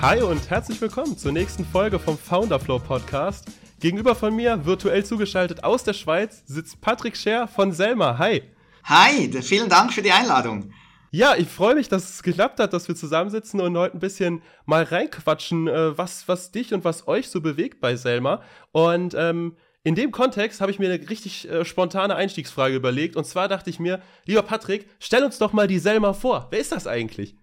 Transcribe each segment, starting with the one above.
Hi und herzlich willkommen zur nächsten Folge vom Founder Flow Podcast. Gegenüber von mir, virtuell zugeschaltet aus der Schweiz, sitzt Patrick Scher von Selma. Hi. Hi, vielen Dank für die Einladung. Ja, ich freue mich, dass es geklappt hat, dass wir zusammensitzen und heute ein bisschen mal reinquatschen, äh, was, was dich und was euch so bewegt bei Selma. Und ähm, in dem Kontext habe ich mir eine richtig äh, spontane Einstiegsfrage überlegt. Und zwar dachte ich mir, lieber Patrick, stell uns doch mal die Selma vor. Wer ist das eigentlich?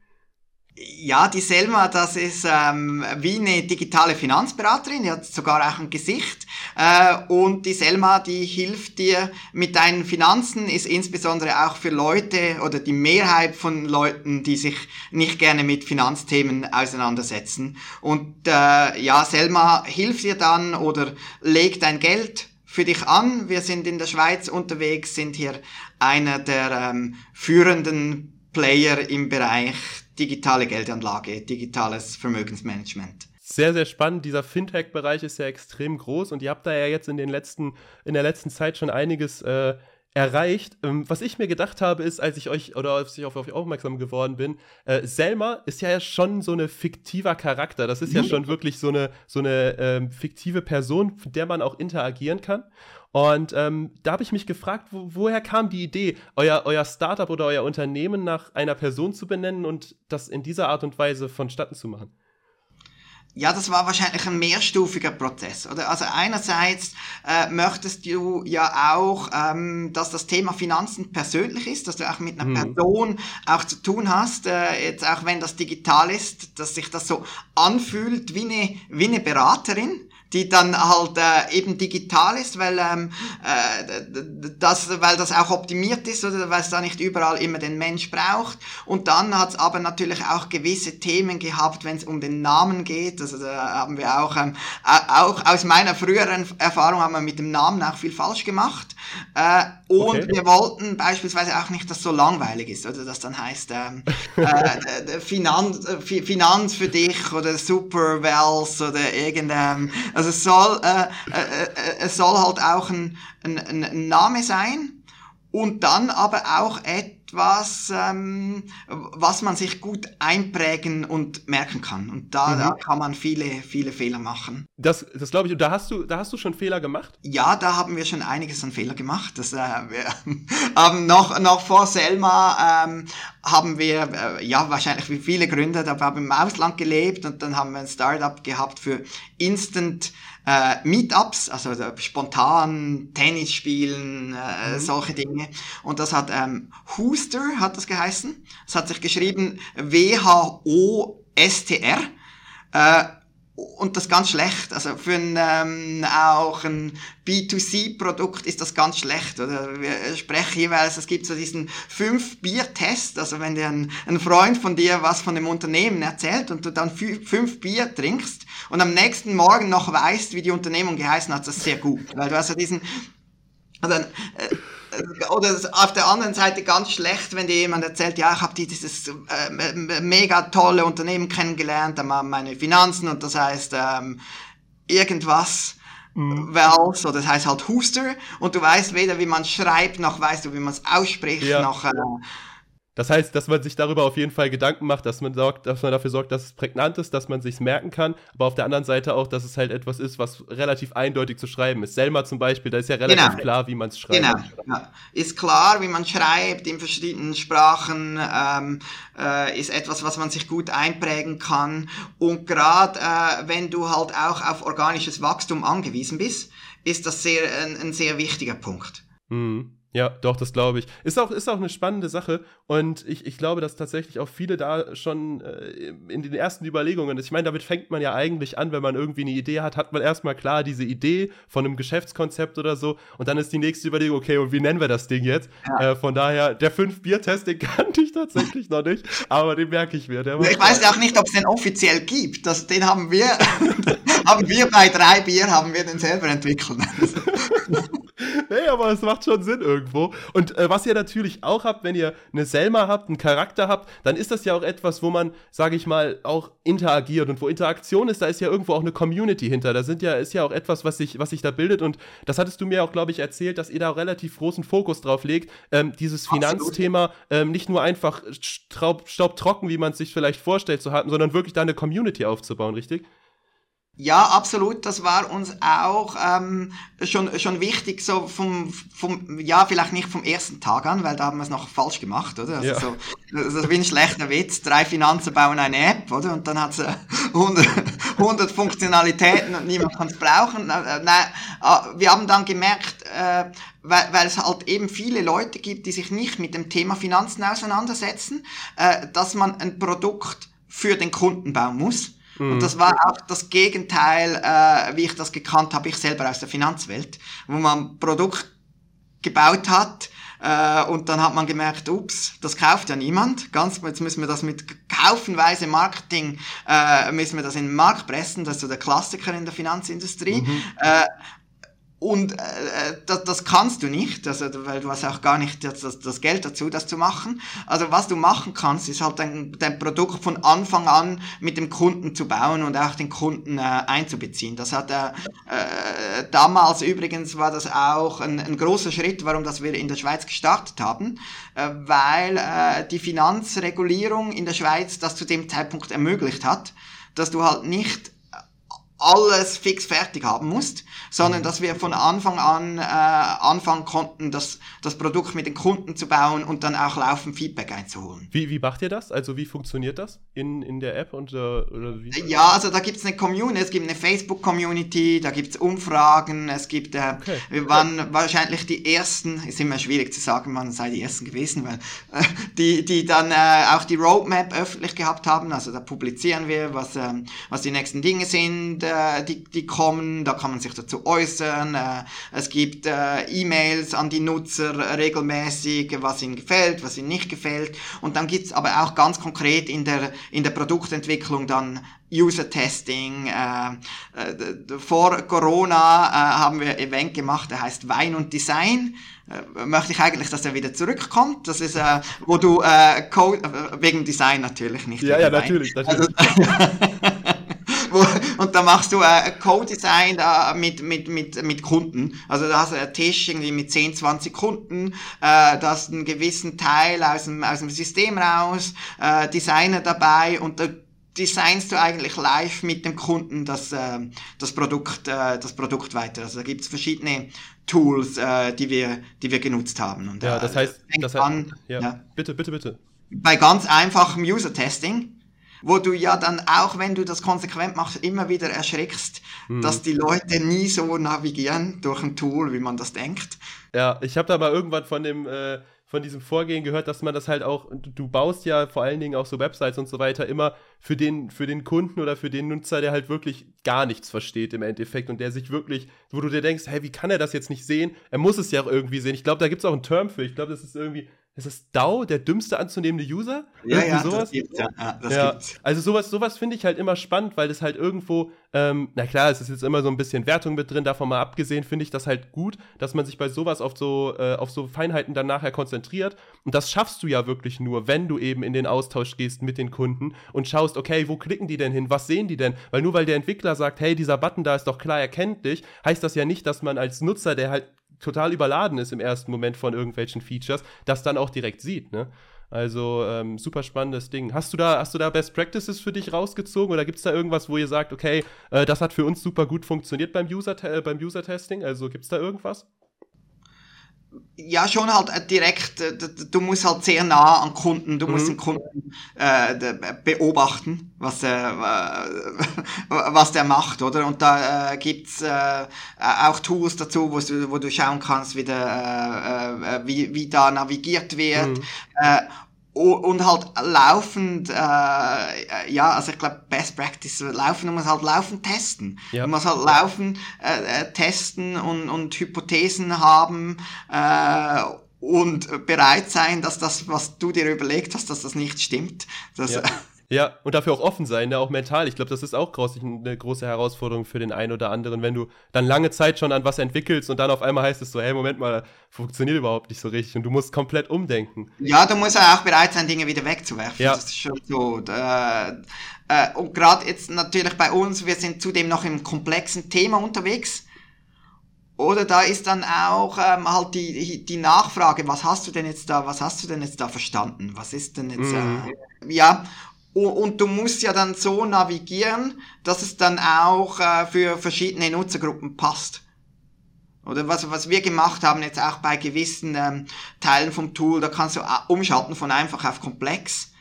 Ja, die Selma, das ist ähm, wie eine digitale Finanzberaterin, die hat sogar auch ein Gesicht. Äh, und die Selma, die hilft dir mit deinen Finanzen, ist insbesondere auch für Leute oder die Mehrheit von Leuten, die sich nicht gerne mit Finanzthemen auseinandersetzen. Und äh, ja, Selma hilft dir dann oder legt dein Geld für dich an. Wir sind in der Schweiz unterwegs, sind hier einer der ähm, führenden Player im Bereich digitale Geldanlage, digitales Vermögensmanagement. Sehr, sehr spannend. Dieser Fintech-Bereich ist ja extrem groß und ihr habt da ja jetzt in den letzten, in der letzten Zeit schon einiges äh, erreicht. Ähm, was ich mir gedacht habe, ist, als ich euch oder als ich auf euch aufmerksam geworden bin, äh, Selma ist ja schon so eine fiktiver Charakter. Das ist ja schon wirklich so eine, so eine ähm, fiktive Person, mit der man auch interagieren kann. Und ähm, da habe ich mich gefragt, wo, woher kam die Idee, euer, euer Startup oder euer Unternehmen nach einer Person zu benennen und das in dieser Art und Weise vonstatten zu machen? Ja, das war wahrscheinlich ein mehrstufiger Prozess, oder? Also einerseits äh, möchtest du ja auch, ähm, dass das Thema Finanzen persönlich ist, dass du auch mit einer mhm. Person auch zu tun hast, äh, jetzt auch wenn das digital ist, dass sich das so anfühlt wie eine, wie eine Beraterin die dann halt äh, eben digital ist, weil ähm, äh, das, weil das auch optimiert ist oder weil es da nicht überall immer den Mensch braucht. Und dann hat es aber natürlich auch gewisse Themen gehabt, wenn es um den Namen geht. Also da haben wir auch, ähm, auch aus meiner früheren Erfahrung haben wir mit dem Namen auch viel falsch gemacht. Äh, und okay. wir wollten beispielsweise auch nicht, dass so langweilig ist, oder das dann heißt ähm, äh, Finanz, Finanz für dich oder Super Wells oder irgendein, also es soll, äh, äh, äh, es soll halt auch ein, ein, ein Name sein und dann aber auch etwas etwas, ähm, was man sich gut einprägen und merken kann. Und da, mhm. da kann man viele, viele Fehler machen. Das, das glaube ich. Und da hast du, da hast du schon Fehler gemacht? Ja, da haben wir schon einiges an Fehler gemacht. Das, äh, wir haben noch, noch vor Selma ähm, haben wir, äh, ja, wahrscheinlich wie viele Gründer, da haben wir im Ausland gelebt und dann haben wir ein Startup gehabt für Instant äh, Meetups, also spontan Tennis spielen, äh, mhm. solche Dinge. Und das hat ähm, Hooster hat das geheißen. Es hat sich geschrieben W-H-O-S-T-R. Äh, und das ganz schlecht. Also für ein, ähm, auch ein B2C-Produkt ist das ganz schlecht. Oder wir sprechen jeweils, es gibt so diesen fünf-Bier-Test. Also wenn dir ein, ein, Freund von dir was von dem Unternehmen erzählt und du dann fünf Bier trinkst und am nächsten Morgen noch weißt, wie die Unternehmung geheißen hat, das ist sehr gut. Weil du hast ja diesen, also, äh, oder auf der anderen Seite ganz schlecht, wenn dir jemand erzählt, ja, ich habe dieses äh, mega tolle Unternehmen kennengelernt, da machen meine Finanzen und das heißt ähm, irgendwas. Mhm. Wells, oder das heißt halt Huster, und du weißt weder, wie man schreibt, noch weißt du, wie man es ausspricht, ja. noch äh, das heißt, dass man sich darüber auf jeden Fall Gedanken macht, dass man, sorgt, dass man dafür sorgt, dass es prägnant ist, dass man sich merken kann, aber auf der anderen Seite auch, dass es halt etwas ist, was relativ eindeutig zu schreiben ist. Selma zum Beispiel, da ist ja relativ genau. klar, wie man es schreibt. Genau, ja. ist klar, wie man schreibt in verschiedenen Sprachen, ähm, äh, ist etwas, was man sich gut einprägen kann. Und gerade äh, wenn du halt auch auf organisches Wachstum angewiesen bist, ist das sehr, ein, ein sehr wichtiger Punkt. Mhm. Ja, doch, das glaube ich. Ist auch, ist auch eine spannende Sache und ich, ich glaube, dass tatsächlich auch viele da schon äh, in den ersten Überlegungen, ich meine, damit fängt man ja eigentlich an, wenn man irgendwie eine Idee hat, hat man erstmal klar diese Idee von einem Geschäftskonzept oder so und dann ist die nächste Überlegung, okay, und wie nennen wir das Ding jetzt? Ja. Äh, von daher, der 5-Bier-Test, den kannte ich tatsächlich noch nicht, aber den merke ich mir. ich weiß ja auch nicht, ob es den offiziell gibt. Das, den haben wir, haben wir bei drei Bier, haben wir den selber entwickelt. nee, aber es macht schon Sinn irgendwo. Und äh, was ihr natürlich auch habt, wenn ihr eine Selma habt, einen Charakter habt, dann ist das ja auch etwas, wo man, sage ich mal, auch interagiert. Und wo Interaktion ist, da ist ja irgendwo auch eine Community hinter. Da sind ja, ist ja auch etwas, was sich, was sich da bildet. Und das hattest du mir auch, glaube ich, erzählt, dass ihr da auch relativ großen Fokus drauf legt, ähm, dieses Finanzthema ähm, nicht nur einfach staubtrocken, wie man es sich vielleicht vorstellt zu haben, sondern wirklich da eine Community aufzubauen, richtig? Ja, absolut. Das war uns auch ähm, schon, schon wichtig, so vom, vom, ja, vielleicht nicht vom ersten Tag an, weil da haben wir es noch falsch gemacht, oder? Also ja. so, das ist wie ein schlechter Witz. Drei Finanzen bauen eine App, oder? Und dann hat es 100, 100 Funktionalitäten und niemand kann es brauchen. Äh, nein, äh, wir haben dann gemerkt, äh, weil, weil es halt eben viele Leute gibt, die sich nicht mit dem Thema Finanzen auseinandersetzen, äh, dass man ein Produkt für den Kunden bauen muss Mhm. Und das war auch das Gegenteil, äh, wie ich das gekannt habe, ich selber aus der Finanzwelt, wo man Produkt gebaut hat, äh, und dann hat man gemerkt, ups, das kauft ja niemand. Ganz, jetzt müssen wir das mit kaufenweise Marketing, äh, müssen wir das in den Markt pressen. Das ist so der Klassiker in der Finanzindustrie. Mhm. Äh, und äh, das, das kannst du nicht, also, weil du hast auch gar nicht das, das, Geld dazu, das zu machen. Also was du machen kannst, ist halt dein, dein Produkt von Anfang an mit dem Kunden zu bauen und auch den Kunden äh, einzubeziehen. Das hat äh, äh, damals übrigens war das auch ein, ein großer Schritt, warum das wir in der Schweiz gestartet haben, äh, weil äh, die Finanzregulierung in der Schweiz das zu dem Zeitpunkt ermöglicht hat, dass du halt nicht alles fix fertig haben musst, sondern mhm. dass wir von Anfang an äh, anfangen konnten, das, das Produkt mit den Kunden zu bauen und dann auch laufend Feedback einzuholen. Wie, wie macht ihr das? Also wie funktioniert das in, in der App? Und, äh, oder wie? Ja, also da gibt es eine Community, es gibt eine Facebook-Community, da gibt es Umfragen, es gibt, äh, okay. wir waren okay. wahrscheinlich die Ersten, ist immer schwierig zu sagen, man sei die Ersten gewesen, weil äh, die, die dann äh, auch die Roadmap öffentlich gehabt haben, also da publizieren wir, was, äh, was die nächsten Dinge sind, äh, die, die kommen, da kann man sich dazu äußern. Äh, es gibt äh, E-Mails an die Nutzer regelmäßig, was ihnen gefällt, was ihnen nicht gefällt. Und dann gibt's aber auch ganz konkret in der, in der Produktentwicklung dann User-Testing. Äh, äh, vor Corona äh, haben wir ein Event gemacht, der heißt Wein und Design. Äh, möchte ich eigentlich, dass er wieder zurückkommt. Das ist, äh, wo du äh, Code, äh, wegen Design natürlich nicht. Ja, ja, natürlich. natürlich. Also, und da machst du äh, Co-Design mit, mit, mit, mit Kunden. Also da hast du einen Tisch irgendwie mit 10, 20 Kunden, äh, da hast einen gewissen Teil aus dem, aus dem System raus, äh, Designer dabei und da designst du eigentlich live mit dem Kunden das, äh, das, Produkt, äh, das Produkt weiter. Also da gibt's verschiedene Tools, äh, die, wir, die wir genutzt haben. Und, ja, das heißt, das heißt an, ja. ja. bitte, bitte, bitte. Bei ganz einfachem User-Testing wo du ja dann auch, wenn du das konsequent machst, immer wieder erschreckst, mhm. dass die Leute nie so navigieren durch ein Tool, wie man das denkt. Ja, ich habe da mal irgendwann von dem äh, von diesem Vorgehen gehört, dass man das halt auch, du baust ja vor allen Dingen auch so Websites und so weiter immer für den, für den Kunden oder für den Nutzer, der halt wirklich gar nichts versteht im Endeffekt und der sich wirklich, wo du dir denkst, hey, wie kann er das jetzt nicht sehen? Er muss es ja auch irgendwie sehen. Ich glaube, da gibt es auch einen Term für. Ich glaube, das ist irgendwie ist das DAO, der dümmste anzunehmende User? Ja, Irgendwie ja, sowas? das gibt's, ja, ja, das ja. gibt's. Also sowas, sowas finde ich halt immer spannend, weil das halt irgendwo, ähm, na klar, es ist jetzt immer so ein bisschen Wertung mit drin, davon mal abgesehen, finde ich das halt gut, dass man sich bei sowas auf so, äh, auf so Feinheiten dann nachher konzentriert. Und das schaffst du ja wirklich nur, wenn du eben in den Austausch gehst mit den Kunden und schaust, okay, wo klicken die denn hin? Was sehen die denn? Weil nur weil der Entwickler sagt, hey, dieser Button da ist doch klar erkenntlich, heißt das ja nicht, dass man als Nutzer, der halt total überladen ist im ersten Moment von irgendwelchen Features, das dann auch direkt sieht, ne? Also ähm, super spannendes Ding. Hast du da, hast du da Best Practices für dich rausgezogen oder gibt es da irgendwas, wo ihr sagt, okay, äh, das hat für uns super gut funktioniert beim User, äh, beim User Testing? Also gibt es da irgendwas? Ja, schon halt äh, direkt, äh, du musst halt sehr nah an Kunden, du mhm. musst den Kunden äh, beobachten, was er, was der macht, oder? Und da äh, gibt's äh, auch Tools dazu, wo du, wo du schauen kannst, wie, der, äh, wie, wie da navigiert wird. Mhm. Äh, und halt laufend, äh, ja, also ich glaube, Best Practice, laufen, man muss halt laufend testen. Ja. Man muss halt laufend äh, äh, testen und, und Hypothesen haben äh, und bereit sein, dass das, was du dir überlegt hast, dass das nicht stimmt. Das, ja. Ja, und dafür auch offen sein, ne? auch mental. Ich glaube, das ist auch groß, eine große Herausforderung für den einen oder anderen, wenn du dann lange Zeit schon an was entwickelst und dann auf einmal heißt es so, hey, Moment mal, funktioniert überhaupt nicht so richtig und du musst komplett umdenken. Ja, du musst ja auch bereit sein, Dinge wieder wegzuwerfen. Ja. Das ist schon so. Äh, äh, und gerade jetzt natürlich bei uns, wir sind zudem noch im komplexen Thema unterwegs. Oder da ist dann auch ähm, halt die, die Nachfrage, was hast du denn jetzt da, was hast du denn jetzt da verstanden? Was ist denn jetzt, mhm. äh, ja, und du musst ja dann so navigieren, dass es dann auch äh, für verschiedene Nutzergruppen passt. Oder was, was wir gemacht haben, jetzt auch bei gewissen ähm, Teilen vom Tool, da kannst du äh, umschalten von einfach auf komplex.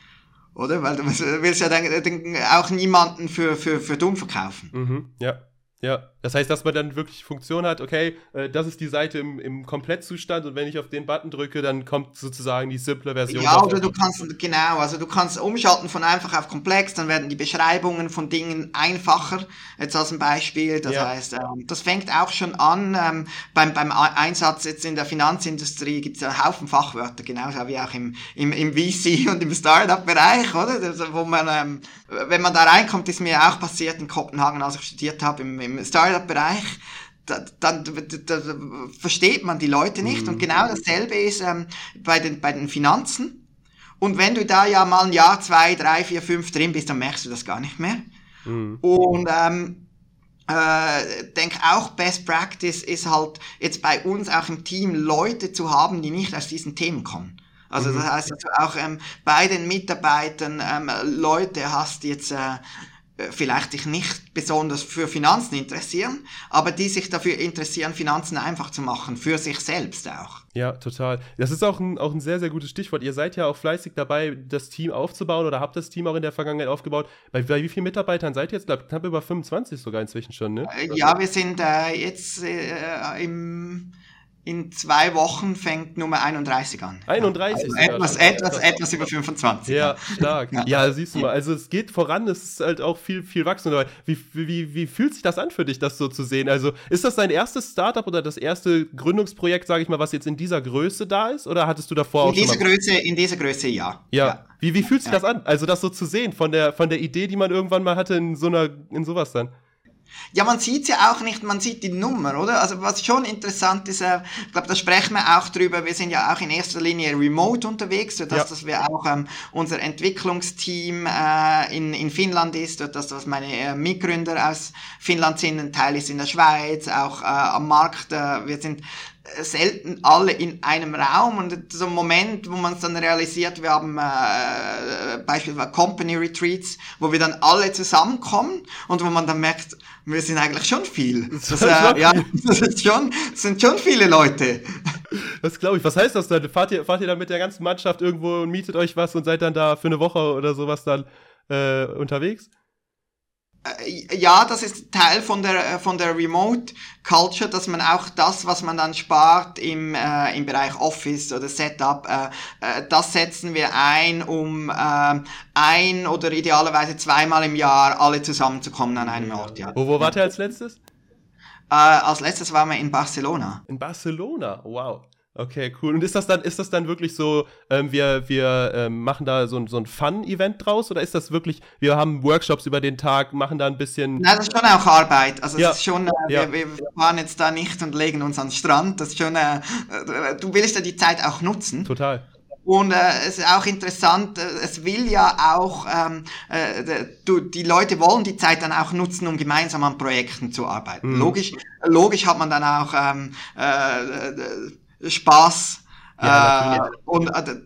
Oder? Weil du willst ja dann, dann auch niemanden für, für, für dumm verkaufen. Mhm, ja. Ja, das heißt, dass man dann wirklich Funktion hat, okay, äh, das ist die Seite im, im Komplettzustand und wenn ich auf den Button drücke, dann kommt sozusagen die simple Version. Ja, oder du kannst, genau, also du kannst umschalten von einfach auf komplex, dann werden die Beschreibungen von Dingen einfacher, jetzt als ein Beispiel. Das ja. heißt, ähm, das fängt auch schon an, ähm, beim, beim Einsatz jetzt in der Finanzindustrie gibt es ja Haufen Fachwörter, genauso wie auch im, im, im VC und im Startup-Bereich, oder? Also, wo man, ähm, wenn man da reinkommt, ist mir auch passiert in Kopenhagen, als ich studiert habe, im, im Startup-Bereich, dann da, da, da, versteht man die Leute nicht. Mhm. Und genau dasselbe ist ähm, bei, den, bei den Finanzen. Und wenn du da ja mal ein Jahr, zwei, drei, vier, fünf drin bist, dann merkst du das gar nicht mehr. Mhm. Und ähm, äh, denke auch Best Practice ist halt jetzt bei uns auch im Team Leute zu haben, die nicht aus diesen Themen kommen. Also mhm. das heißt, dass du auch ähm, bei den Mitarbeitern ähm, Leute hast, jetzt äh, vielleicht sich nicht besonders für Finanzen interessieren, aber die sich dafür interessieren, Finanzen einfach zu machen, für sich selbst auch. Ja, total. Das ist auch ein, auch ein sehr, sehr gutes Stichwort. Ihr seid ja auch fleißig dabei, das Team aufzubauen oder habt das Team auch in der Vergangenheit aufgebaut. Bei, bei wie vielen Mitarbeitern seid ihr jetzt? Glaub, knapp über 25 sogar inzwischen schon, ne? Äh, ja, wir sind äh, jetzt äh, im in zwei Wochen fängt Nummer 31 an. 31? Also etwas, etwas, etwas über 25. Ja, stark. Ja. ja. siehst du mal. Also es geht voran, es ist halt auch viel, viel wachsen. Wie, wie, wie fühlt sich das an für dich, das so zu sehen? Also ist das dein erstes Startup oder das erste Gründungsprojekt, sage ich mal, was jetzt in dieser Größe da ist? Oder hattest du davor in auch dieser Größe, In dieser Größe, ja. Ja. ja. Wie, wie fühlt sich ja. das an? Also das so zu sehen, von der, von der Idee, die man irgendwann mal hatte, in so einer, in sowas dann? Ja, man sieht ja auch nicht, man sieht die Nummer, oder? Also was schon interessant ist, äh, ich glaube, da sprechen wir auch drüber, wir sind ja auch in erster Linie remote unterwegs, sodass ja. dass wir auch ähm, unser Entwicklungsteam äh, in, in Finnland ist, dass das meine äh, Mitgründer aus Finnland sind, ein Teil ist in der Schweiz, auch äh, am Markt, äh, wir sind selten alle in einem Raum und so ein Moment, wo man es dann realisiert, wir haben äh, beispielsweise Company Retreats, wo wir dann alle zusammenkommen und wo man dann merkt, wir sind eigentlich schon viel. Das, äh, ja, das, ist schon, das sind schon viele Leute. Das glaube ich. Was heißt das dann? Fahrt ihr, fahrt ihr dann mit der ganzen Mannschaft irgendwo und mietet euch was und seid dann da für eine Woche oder sowas dann äh, unterwegs? Äh, ja, das ist Teil von der, von der Remote Culture, dass man auch das, was man dann spart im, äh, im Bereich Office oder Setup, äh, äh, das setzen wir ein, um äh, ein oder idealerweise zweimal im Jahr alle zusammenzukommen an einem Ort. Ja. Wo, wo wart ihr als letztes? Äh, als letztes waren wir in Barcelona. In Barcelona, wow. Okay, cool. Und ist das dann, ist das dann wirklich so, ähm, wir, wir ähm, machen da so, so ein Fun-Event draus oder ist das wirklich, wir haben Workshops über den Tag, machen da ein bisschen. Nein, das ist schon auch Arbeit. Also ja. es ist schon, äh, ja. wir, wir, fahren jetzt da nicht und legen uns an den Strand. Das ist schon, äh, äh, du willst ja die Zeit auch nutzen. Total. Und äh, es ist auch interessant, äh, es will ja auch, ähm, äh, du, die Leute wollen die Zeit dann auch nutzen, um gemeinsam an Projekten zu arbeiten. Mhm. Logisch, logisch hat man dann auch ähm, äh, Spaß. Ja, äh, und äh,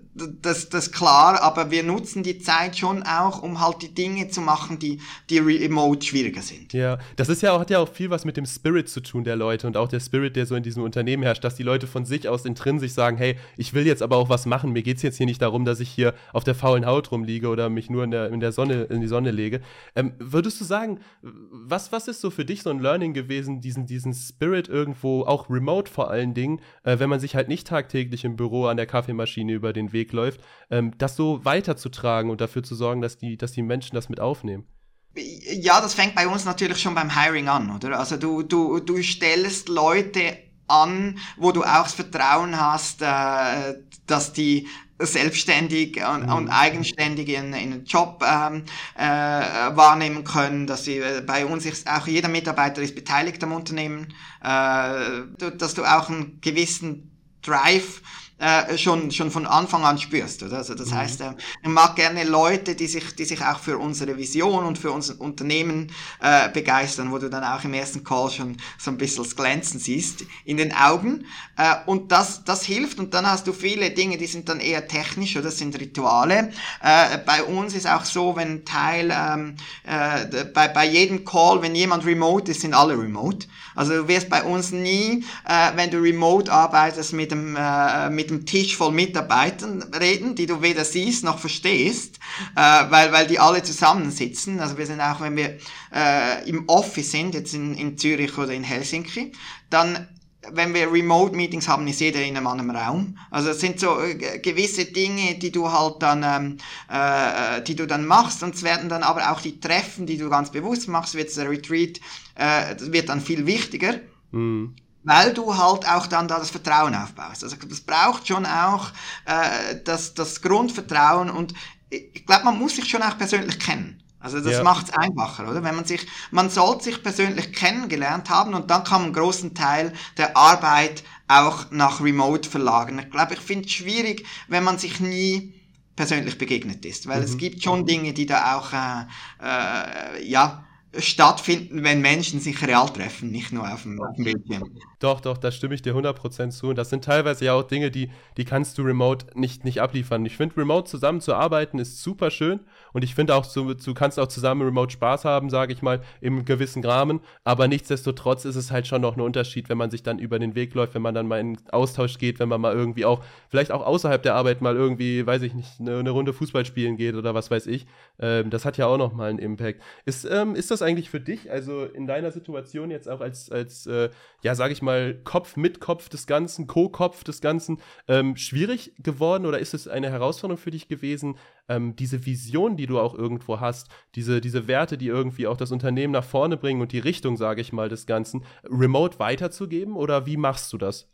das, das klar, aber wir nutzen die Zeit schon auch, um halt die Dinge zu machen, die, die remote schwieriger sind. Ja, das ist ja auch, hat ja auch viel was mit dem Spirit zu tun der Leute und auch der Spirit, der so in diesem Unternehmen herrscht, dass die Leute von sich aus intrinsisch sagen, hey, ich will jetzt aber auch was machen, mir geht es jetzt hier nicht darum, dass ich hier auf der faulen Haut rumliege oder mich nur in der, in der Sonne, in die Sonne lege. Ähm, würdest du sagen, was, was ist so für dich so ein Learning gewesen, diesen, diesen Spirit irgendwo, auch remote vor allen Dingen, äh, wenn man sich halt nicht tagtäglich im Büro an der Kaffeemaschine über den Weg Weg läuft, ähm, das so weiterzutragen und dafür zu sorgen, dass die, dass die Menschen das mit aufnehmen? Ja, das fängt bei uns natürlich schon beim Hiring an, oder? Also du, du, du stellst Leute an, wo du auch das Vertrauen hast, äh, dass die selbstständig und, mhm. und eigenständig in, in einen Job ähm, äh, wahrnehmen können, dass sie äh, bei uns ist auch jeder Mitarbeiter ist beteiligt am Unternehmen, äh, dass du auch einen gewissen Drive äh, schon, schon von Anfang an spürst. Oder? Also das mhm. heißt, äh, ich mag gerne Leute, die sich, die sich auch für unsere Vision und für unser Unternehmen äh, begeistern, wo du dann auch im ersten Call schon so ein bisschen das Glänzen siehst in den Augen. Äh, und das, das hilft und dann hast du viele Dinge, die sind dann eher technisch oder sind Rituale. Äh, bei uns ist auch so, wenn Teil, ähm, äh, bei, bei jedem Call, wenn jemand remote ist, sind alle remote. Also du wirst bei uns nie, äh, wenn du remote arbeitest, mit dem, äh, mit dem Tisch voll Mitarbeitern reden, die du weder siehst noch verstehst, äh, weil, weil die alle zusammensitzen. Also wir sind auch, wenn wir äh, im Office sind, jetzt in, in Zürich oder in Helsinki, dann wenn wir Remote-Meetings haben, ist jeder in einem anderen Raum. Also es sind so äh, gewisse Dinge, die du halt dann, ähm, äh, die du dann machst und es werden dann aber auch die Treffen, die du ganz bewusst machst, wird der Retreat, äh, wird dann viel wichtiger. Mhm. Weil du halt auch dann da das Vertrauen aufbaust. Also das braucht schon auch äh, das, das Grundvertrauen und ich glaube, man muss sich schon auch persönlich kennen. Also das ja. macht es einfacher, oder? Wenn man sich, man sollte sich persönlich kennengelernt haben und dann kann man einen großen Teil der Arbeit auch nach Remote verlagern. Ich glaube, ich finde es schwierig, wenn man sich nie persönlich begegnet ist, weil mhm. es gibt schon Dinge, die da auch, äh, äh, ja, stattfinden, wenn Menschen sich real treffen, nicht nur auf dem, auf dem Bildschirm. Doch, doch, da stimme ich dir 100% zu. Und das sind teilweise ja auch Dinge, die, die kannst du remote nicht, nicht abliefern. Ich finde, remote zusammenzuarbeiten ist super schön. Und ich finde auch, du, du kannst auch zusammen remote Spaß haben, sage ich mal, im gewissen Rahmen. Aber nichtsdestotrotz ist es halt schon noch ein Unterschied, wenn man sich dann über den Weg läuft, wenn man dann mal in Austausch geht, wenn man mal irgendwie auch, vielleicht auch außerhalb der Arbeit mal irgendwie, weiß ich nicht, eine, eine Runde Fußball spielen geht oder was weiß ich. Ähm, das hat ja auch nochmal einen Impact. Ist, ähm, ist das eigentlich für dich, also in deiner Situation jetzt auch als, als äh, ja, sage ich mal, Kopf mit Kopf des Ganzen, Co-Kopf des Ganzen, ähm, schwierig geworden oder ist es eine Herausforderung für dich gewesen, ähm, diese Vision, die du auch irgendwo hast, diese, diese Werte, die irgendwie auch das Unternehmen nach vorne bringen und die Richtung, sage ich mal, des Ganzen, remote weiterzugeben oder wie machst du das?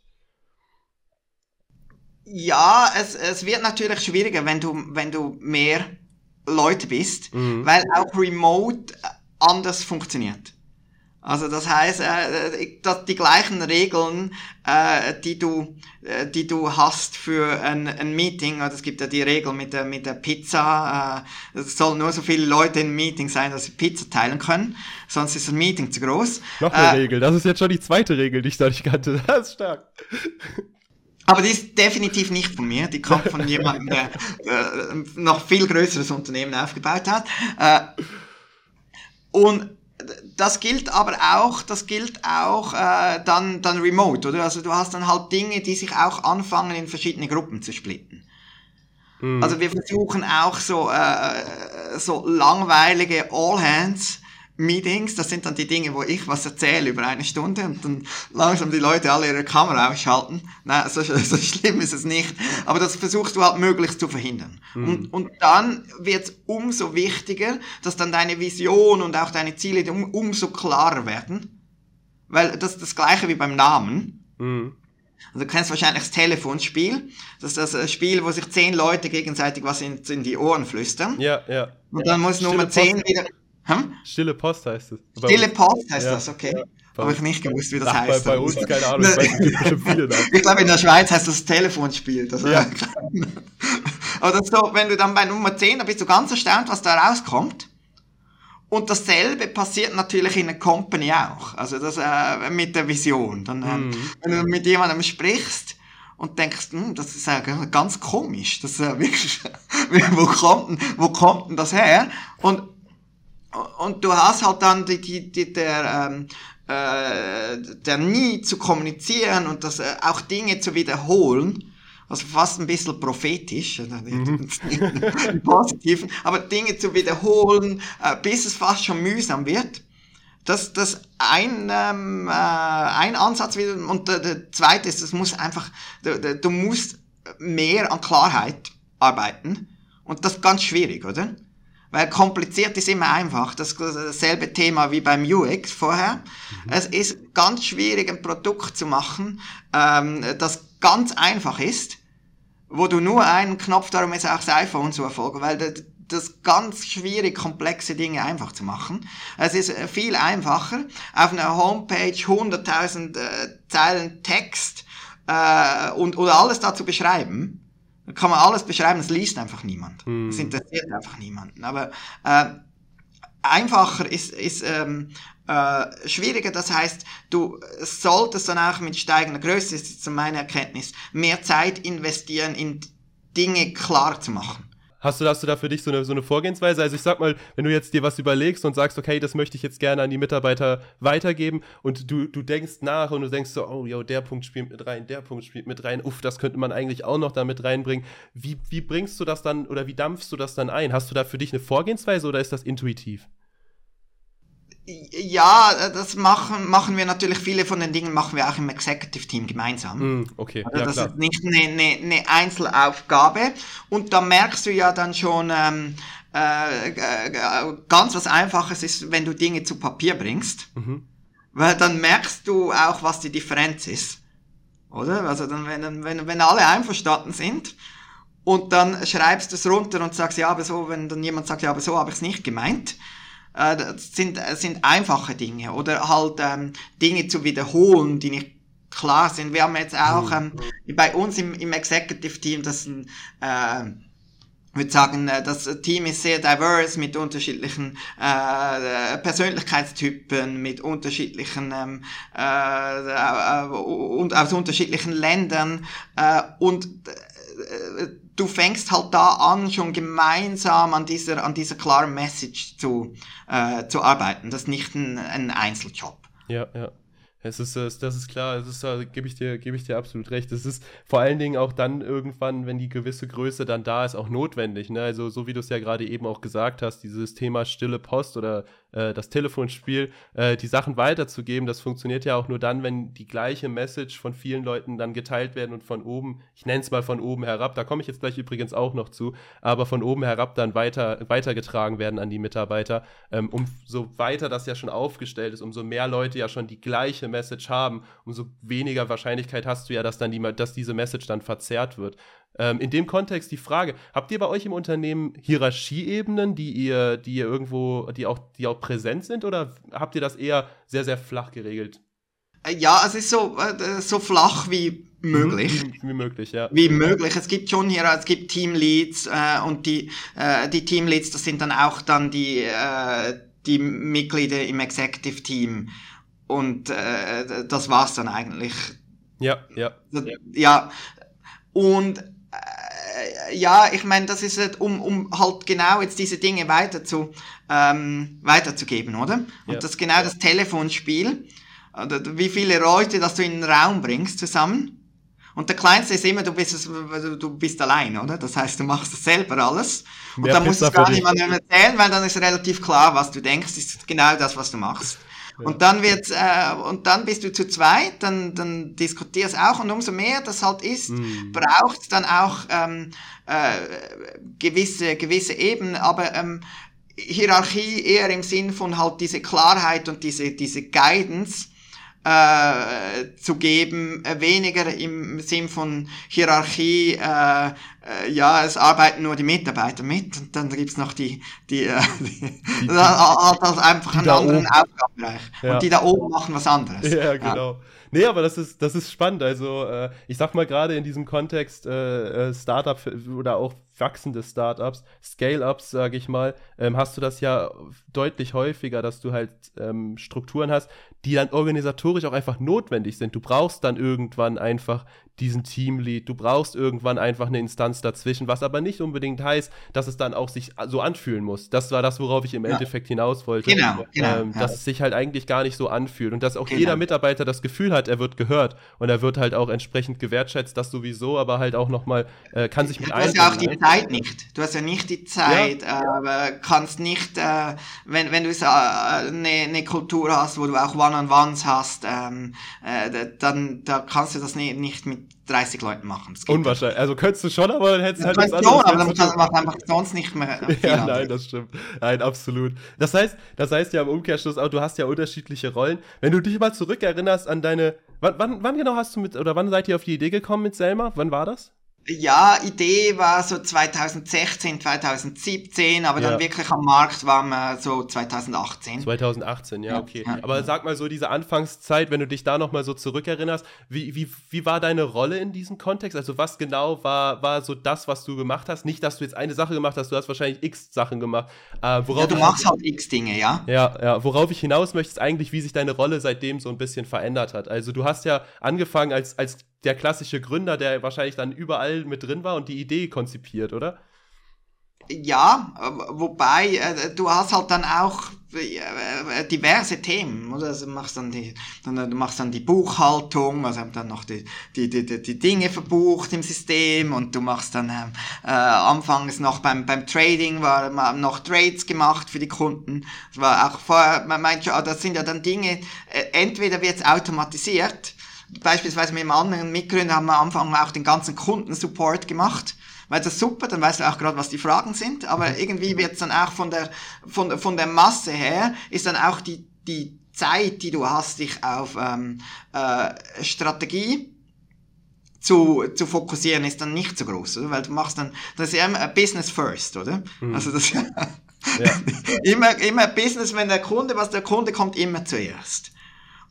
Ja, es, es wird natürlich schwieriger, wenn du, wenn du mehr Leute bist, mhm. weil auch remote anders funktioniert. Also das heißt, äh, äh die gleichen Regeln, äh, die du, äh, die du hast für ein, ein Meeting. Oder es gibt ja die Regel mit der mit der Pizza. Äh, es sollen nur so viele Leute im Meeting sein, dass sie Pizza teilen können. Sonst ist das Meeting zu groß. Noch eine äh, Regel. Das ist jetzt schon die zweite Regel, die ich da nicht kannte. Das ist stark. Aber die ist definitiv nicht von mir. Die kommt von jemandem, der äh, noch viel größeres Unternehmen aufgebaut hat. Äh, und das gilt aber auch, das gilt auch äh, dann, dann remote, oder? Also du hast dann halt Dinge, die sich auch anfangen, in verschiedene Gruppen zu splitten. Mhm. Also wir versuchen auch so, äh, so langweilige All-Hands Meetings, das sind dann die Dinge, wo ich was erzähle über eine Stunde und dann langsam die Leute alle ihre Kamera ausschalten. Nein, so, so schlimm ist es nicht. Aber das versuchst du halt möglichst zu verhindern. Mhm. Und, und dann wird es umso wichtiger, dass dann deine Vision und auch deine Ziele um, umso klarer werden. Weil das ist das gleiche wie beim Namen. Mhm. Also du kennst wahrscheinlich das Telefonspiel. Das ist das Spiel, wo sich zehn Leute gegenseitig was in, in die Ohren flüstern. Ja, ja. Und dann muss Nummer zehn wieder hm? Stille Post heißt es. Bei Stille Post heißt ja, das, okay. Ja. Habe ich nicht gewusst, wie das Ach, heißt. Bei, bei uns, keine Ahnung, ich, weiß, Ich glaube, in der Schweiz heißt das Telefonspiel. Das ja. Aber das so, wenn du dann bei Nummer 10, da bist du ganz erstaunt, was da rauskommt. Und dasselbe passiert natürlich in der Company auch. Also das äh, mit der Vision. Dann, ähm, mm. Wenn du mit jemandem sprichst und denkst, hm, das ist äh, ganz komisch. Das, äh, wirklich, wo, kommt, wo kommt denn das her? Und und du hast halt dann die, die, die der, ähm, äh, der nie zu kommunizieren und das äh, auch Dinge zu wiederholen, also fast ein bisschen prophetisch, mhm. im Positiven, aber Dinge zu wiederholen, äh, bis es fast schon mühsam wird. Das, das ein, ähm, äh, ein Ansatz wieder, und der, der zweite ist, das muss einfach, du, du musst mehr an Klarheit arbeiten und das ist ganz schwierig, oder? Weil kompliziert ist immer einfach. Das dasselbe Thema wie beim UX vorher. Mhm. Es ist ganz schwierig, ein Produkt zu machen, ähm, das ganz einfach ist, wo du nur einen Knopf, darum ist auch das iPhone so erfolgreich, weil das, das ganz schwierig, komplexe Dinge einfach zu machen. Es ist viel einfacher, auf einer Homepage 100.000 äh, Zeilen Text äh, und oder alles dazu beschreiben da kann man alles beschreiben, es liest einfach niemand. Mhm. Es interessiert einfach niemanden. Aber äh, einfacher ist, ist ähm, äh, schwieriger. Das heißt, du solltest dann auch mit steigender Größe, ist jetzt meine Erkenntnis, mehr Zeit investieren in Dinge klar zu machen. Hast du, hast du da für dich so eine, so eine Vorgehensweise? Also ich sag mal, wenn du jetzt dir was überlegst und sagst, okay, das möchte ich jetzt gerne an die Mitarbeiter weitergeben und du, du denkst nach und du denkst so, oh, yo, der Punkt spielt mit rein, der Punkt spielt mit rein, uff, das könnte man eigentlich auch noch damit reinbringen. Wie, wie bringst du das dann oder wie dampfst du das dann ein? Hast du da für dich eine Vorgehensweise oder ist das intuitiv? Ja, das machen, machen wir natürlich, viele von den Dingen machen wir auch im Executive Team gemeinsam. Mm, okay, also ja, das klar. ist nicht eine, eine, eine, Einzelaufgabe. Und da merkst du ja dann schon, ähm, äh, äh, ganz was Einfaches ist, wenn du Dinge zu Papier bringst. Mhm. Weil dann merkst du auch, was die Differenz ist. Oder? Also dann, wenn, wenn, wenn alle einverstanden sind, und dann schreibst du es runter und sagst, ja, aber so, wenn dann jemand sagt, ja, aber so habe ich es nicht gemeint, äh, das sind, das sind einfache Dinge oder halt ähm, Dinge zu wiederholen, die nicht klar sind. Wir haben jetzt auch mhm. ähm, bei uns im, im Executive Team, das ein, äh, ich würde sagen, äh, das Team ist sehr diverse mit unterschiedlichen äh, Persönlichkeitstypen, mit unterschiedlichen ähm, äh, äh, und aus unterschiedlichen Ländern äh, und äh, du fängst halt da an, schon gemeinsam an dieser, an dieser klaren Message zu, äh, zu arbeiten. Das ist nicht ein, ein Einzeljob. Ja, ja. Es ist, das ist klar, es ist, da gebe ich dir, gebe ich dir absolut recht. Es ist vor allen Dingen auch dann irgendwann, wenn die gewisse Größe dann da ist, auch notwendig. Ne? Also so wie du es ja gerade eben auch gesagt hast, dieses Thema stille Post oder äh, das Telefonspiel, äh, die Sachen weiterzugeben, das funktioniert ja auch nur dann, wenn die gleiche Message von vielen Leuten dann geteilt werden und von oben, ich nenne es mal von oben herab, da komme ich jetzt gleich übrigens auch noch zu, aber von oben herab dann weiter, weitergetragen werden an die Mitarbeiter. Ähm, umso weiter das ja schon aufgestellt ist, umso mehr Leute ja schon die gleiche Message haben, umso weniger Wahrscheinlichkeit hast du ja, dass dann die, dass diese Message dann verzerrt wird. Ähm, in dem Kontext die Frage: Habt ihr bei euch im Unternehmen Hierarchieebenen, die ihr, die ihr irgendwo, die auch, die auch präsent sind, oder habt ihr das eher sehr, sehr flach geregelt? Äh, ja, es ist so, äh, so flach wie möglich. Wie, wie, möglich, ja. Wie möglich. Es gibt schon hier, es gibt Teamleads äh, und die, äh, die Teamleads, das sind dann auch dann die, äh, die Mitglieder im Executive Team und äh, das war's dann eigentlich. Ja, ja. Ja, und äh, ja, ich meine, das ist halt, um, um halt genau jetzt diese Dinge weiter zu, ähm, weiterzugeben, oder? Und ja. das ist genau das Telefonspiel, oder wie viele Leute, dass du in den Raum bringst zusammen. Und der Kleinste ist immer, du bist, du bist allein, oder? Das heißt, du machst das selber alles. Und dann musst du gar niemandem erzählen, weil dann ist relativ klar, was du denkst, ist genau das, was du machst. Und dann wird's, äh, und dann bist du zu zweit, dann, dann diskutierst auch und umso mehr das halt ist, mhm. braucht dann auch ähm, äh, gewisse, gewisse Ebenen, aber ähm, Hierarchie eher im Sinn von halt diese Klarheit und diese, diese Guidance, äh, zu geben, äh, weniger im Sinn von Hierarchie, äh, äh, ja, es arbeiten nur die Mitarbeiter mit und dann gibt's noch die, die, äh, die, die, das einfach einen anderen Aufgabenbereich. Ja. Und die da oben machen was anderes. Ja, genau. Ja. Nee, aber das ist, das ist spannend. Also, äh, ich sag mal gerade in diesem Kontext äh, äh Startup oder auch wachsende Startups, Scale-Ups, sage ich mal, ähm, hast du das ja deutlich häufiger, dass du halt ähm, Strukturen hast, die dann organisatorisch auch einfach notwendig sind. Du brauchst dann irgendwann einfach diesen Teamlead. Du brauchst irgendwann einfach eine Instanz dazwischen, was aber nicht unbedingt heißt, dass es dann auch sich so anfühlen muss. Das war das, worauf ich im ja. Endeffekt hinaus wollte. Genau, genau ähm, ja. Dass es sich halt eigentlich gar nicht so anfühlt und dass auch genau. jeder Mitarbeiter das Gefühl hat, er wird gehört und er wird halt auch entsprechend gewertschätzt, das sowieso, aber halt auch nochmal, äh, kann sich mit Du Zeit nicht. Du hast ja nicht die Zeit, ja. aber kannst nicht, äh, wenn, wenn du so, äh, eine, eine Kultur hast, wo du auch One-on-Ones hast, ähm, äh, dann da kannst du das nicht, nicht mit 30 Leuten machen. Unwahrscheinlich. Also könntest du schon, aber dann hättest du halt nichts anderes. Schon, aber dann kannst du einfach sonst nicht mehr. ja, nein, das stimmt. Nein, absolut. Das heißt, das heißt ja im Umkehrschluss auch, du hast ja unterschiedliche Rollen. Wenn du dich mal zurückerinnerst an deine, wann, wann, wann genau hast du mit, oder wann seid ihr auf die Idee gekommen mit Selma? Wann war das? Ja, Idee war so 2016, 2017, aber ja. dann wirklich am Markt waren wir so 2018. 2018, ja, okay. Ja, aber sag mal so diese Anfangszeit, wenn du dich da nochmal so zurückerinnerst, wie, wie, wie war deine Rolle in diesem Kontext? Also was genau war, war so das, was du gemacht hast? Nicht, dass du jetzt eine Sache gemacht hast, du hast wahrscheinlich x Sachen gemacht. Äh, ja, du machst halt x Dinge, ja? Ja, ja. Worauf ich hinaus möchte, ist eigentlich, wie sich deine Rolle seitdem so ein bisschen verändert hat. Also du hast ja angefangen als, als der klassische Gründer, der wahrscheinlich dann überall mit drin war und die Idee konzipiert, oder? Ja, wobei äh, du hast halt dann auch äh, diverse Themen, oder? Also du machst dann die, dann, du machst dann die Buchhaltung, also haben dann noch die, die, die, die Dinge verbucht im System und du machst dann ähm, äh, anfangs noch beim, beim Trading war noch Trades gemacht für die Kunden. Das war auch vorher, man meint ah, das sind ja dann Dinge, äh, entweder wird es automatisiert, beispielsweise mit einem anderen Mitgründer haben wir am Anfang auch den ganzen Kundensupport gemacht. Weil das ist super, dann weißt du auch gerade, was die Fragen sind, aber irgendwie wird es dann auch von der, von, von der Masse her, ist dann auch die, die Zeit, die du hast, dich auf ähm, äh, Strategie zu, zu fokussieren, ist dann nicht so groß, oder? Weil du machst dann, das ist ja immer Business first, oder? Mhm. Also das ja. immer, immer Business, wenn der Kunde, was der Kunde kommt immer zuerst.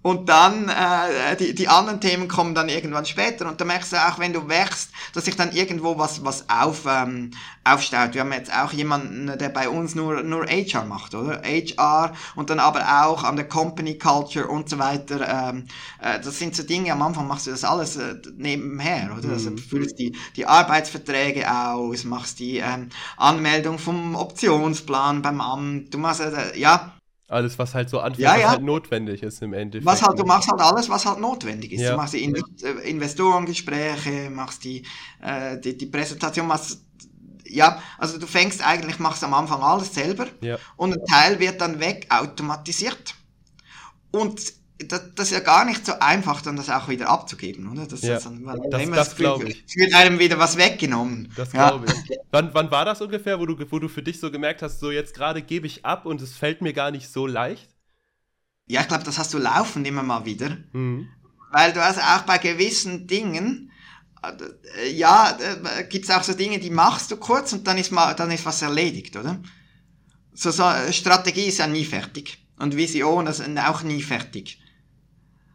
Und dann, äh, die, die anderen Themen kommen dann irgendwann später. Und da merkst du auch, wenn du wächst, dass sich dann irgendwo was, was auf, ähm, aufstaut. Wir haben jetzt auch jemanden, der bei uns nur, nur HR macht, oder? HR und dann aber auch an der Company Culture und so weiter. Ähm, äh, das sind so Dinge, am Anfang machst du das alles äh, nebenher, oder? Also mhm. Also du füllst die, die Arbeitsverträge aus, machst die ähm, Anmeldung vom Optionsplan beim Amt, du machst, äh, ja, alles, was halt so anfängt, ja, ja. was halt notwendig ist im Endeffekt. Was halt, du machst halt alles, was halt notwendig ist. Ja. Du machst die In äh, Investorengespräche, machst die, äh, die, die Präsentation, machst ja, also du fängst eigentlich, machst am Anfang alles selber und ein Teil wird dann weg automatisiert. Und das, das, ist ja gar nicht so einfach, dann das auch wieder abzugeben, oder? Das, ja. das, das, das glaube ich. Es wird einem wieder was weggenommen. Das glaube ja. ich. Wann, wann war das ungefähr, wo du, wo du für dich so gemerkt hast, so jetzt gerade gebe ich ab und es fällt mir gar nicht so leicht? Ja, ich glaube, das hast du laufend immer mal wieder. Mhm. Weil du also auch bei gewissen Dingen, äh, ja, äh, gibt es auch so Dinge, die machst du kurz und dann ist, mal, dann ist was erledigt, oder? So, so Strategie ist ja nie fertig. Und Vision ist auch nie fertig.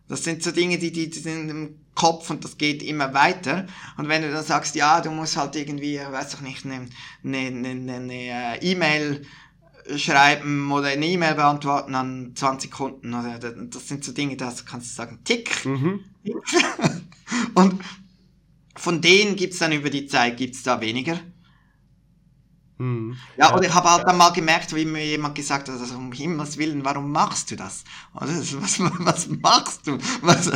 Das sind so Dinge, die, die, die sind im Kopf und das geht immer weiter. Und wenn du dann sagst, ja, du musst halt irgendwie, weiß ich nicht, eine, eine, eine, eine äh, E-Mail schreiben oder eine E-Mail beantworten an 20 Kunden, oder das sind so Dinge, da kannst du sagen, tick. Mhm. und von denen gibt's dann über die Zeit, gibt's da weniger. Mhm. Ja, und ich habe halt dann mal gemerkt, wie mir jemand gesagt hat, also um Himmels Willen, warum machst du das? Also, was, was machst du? Was,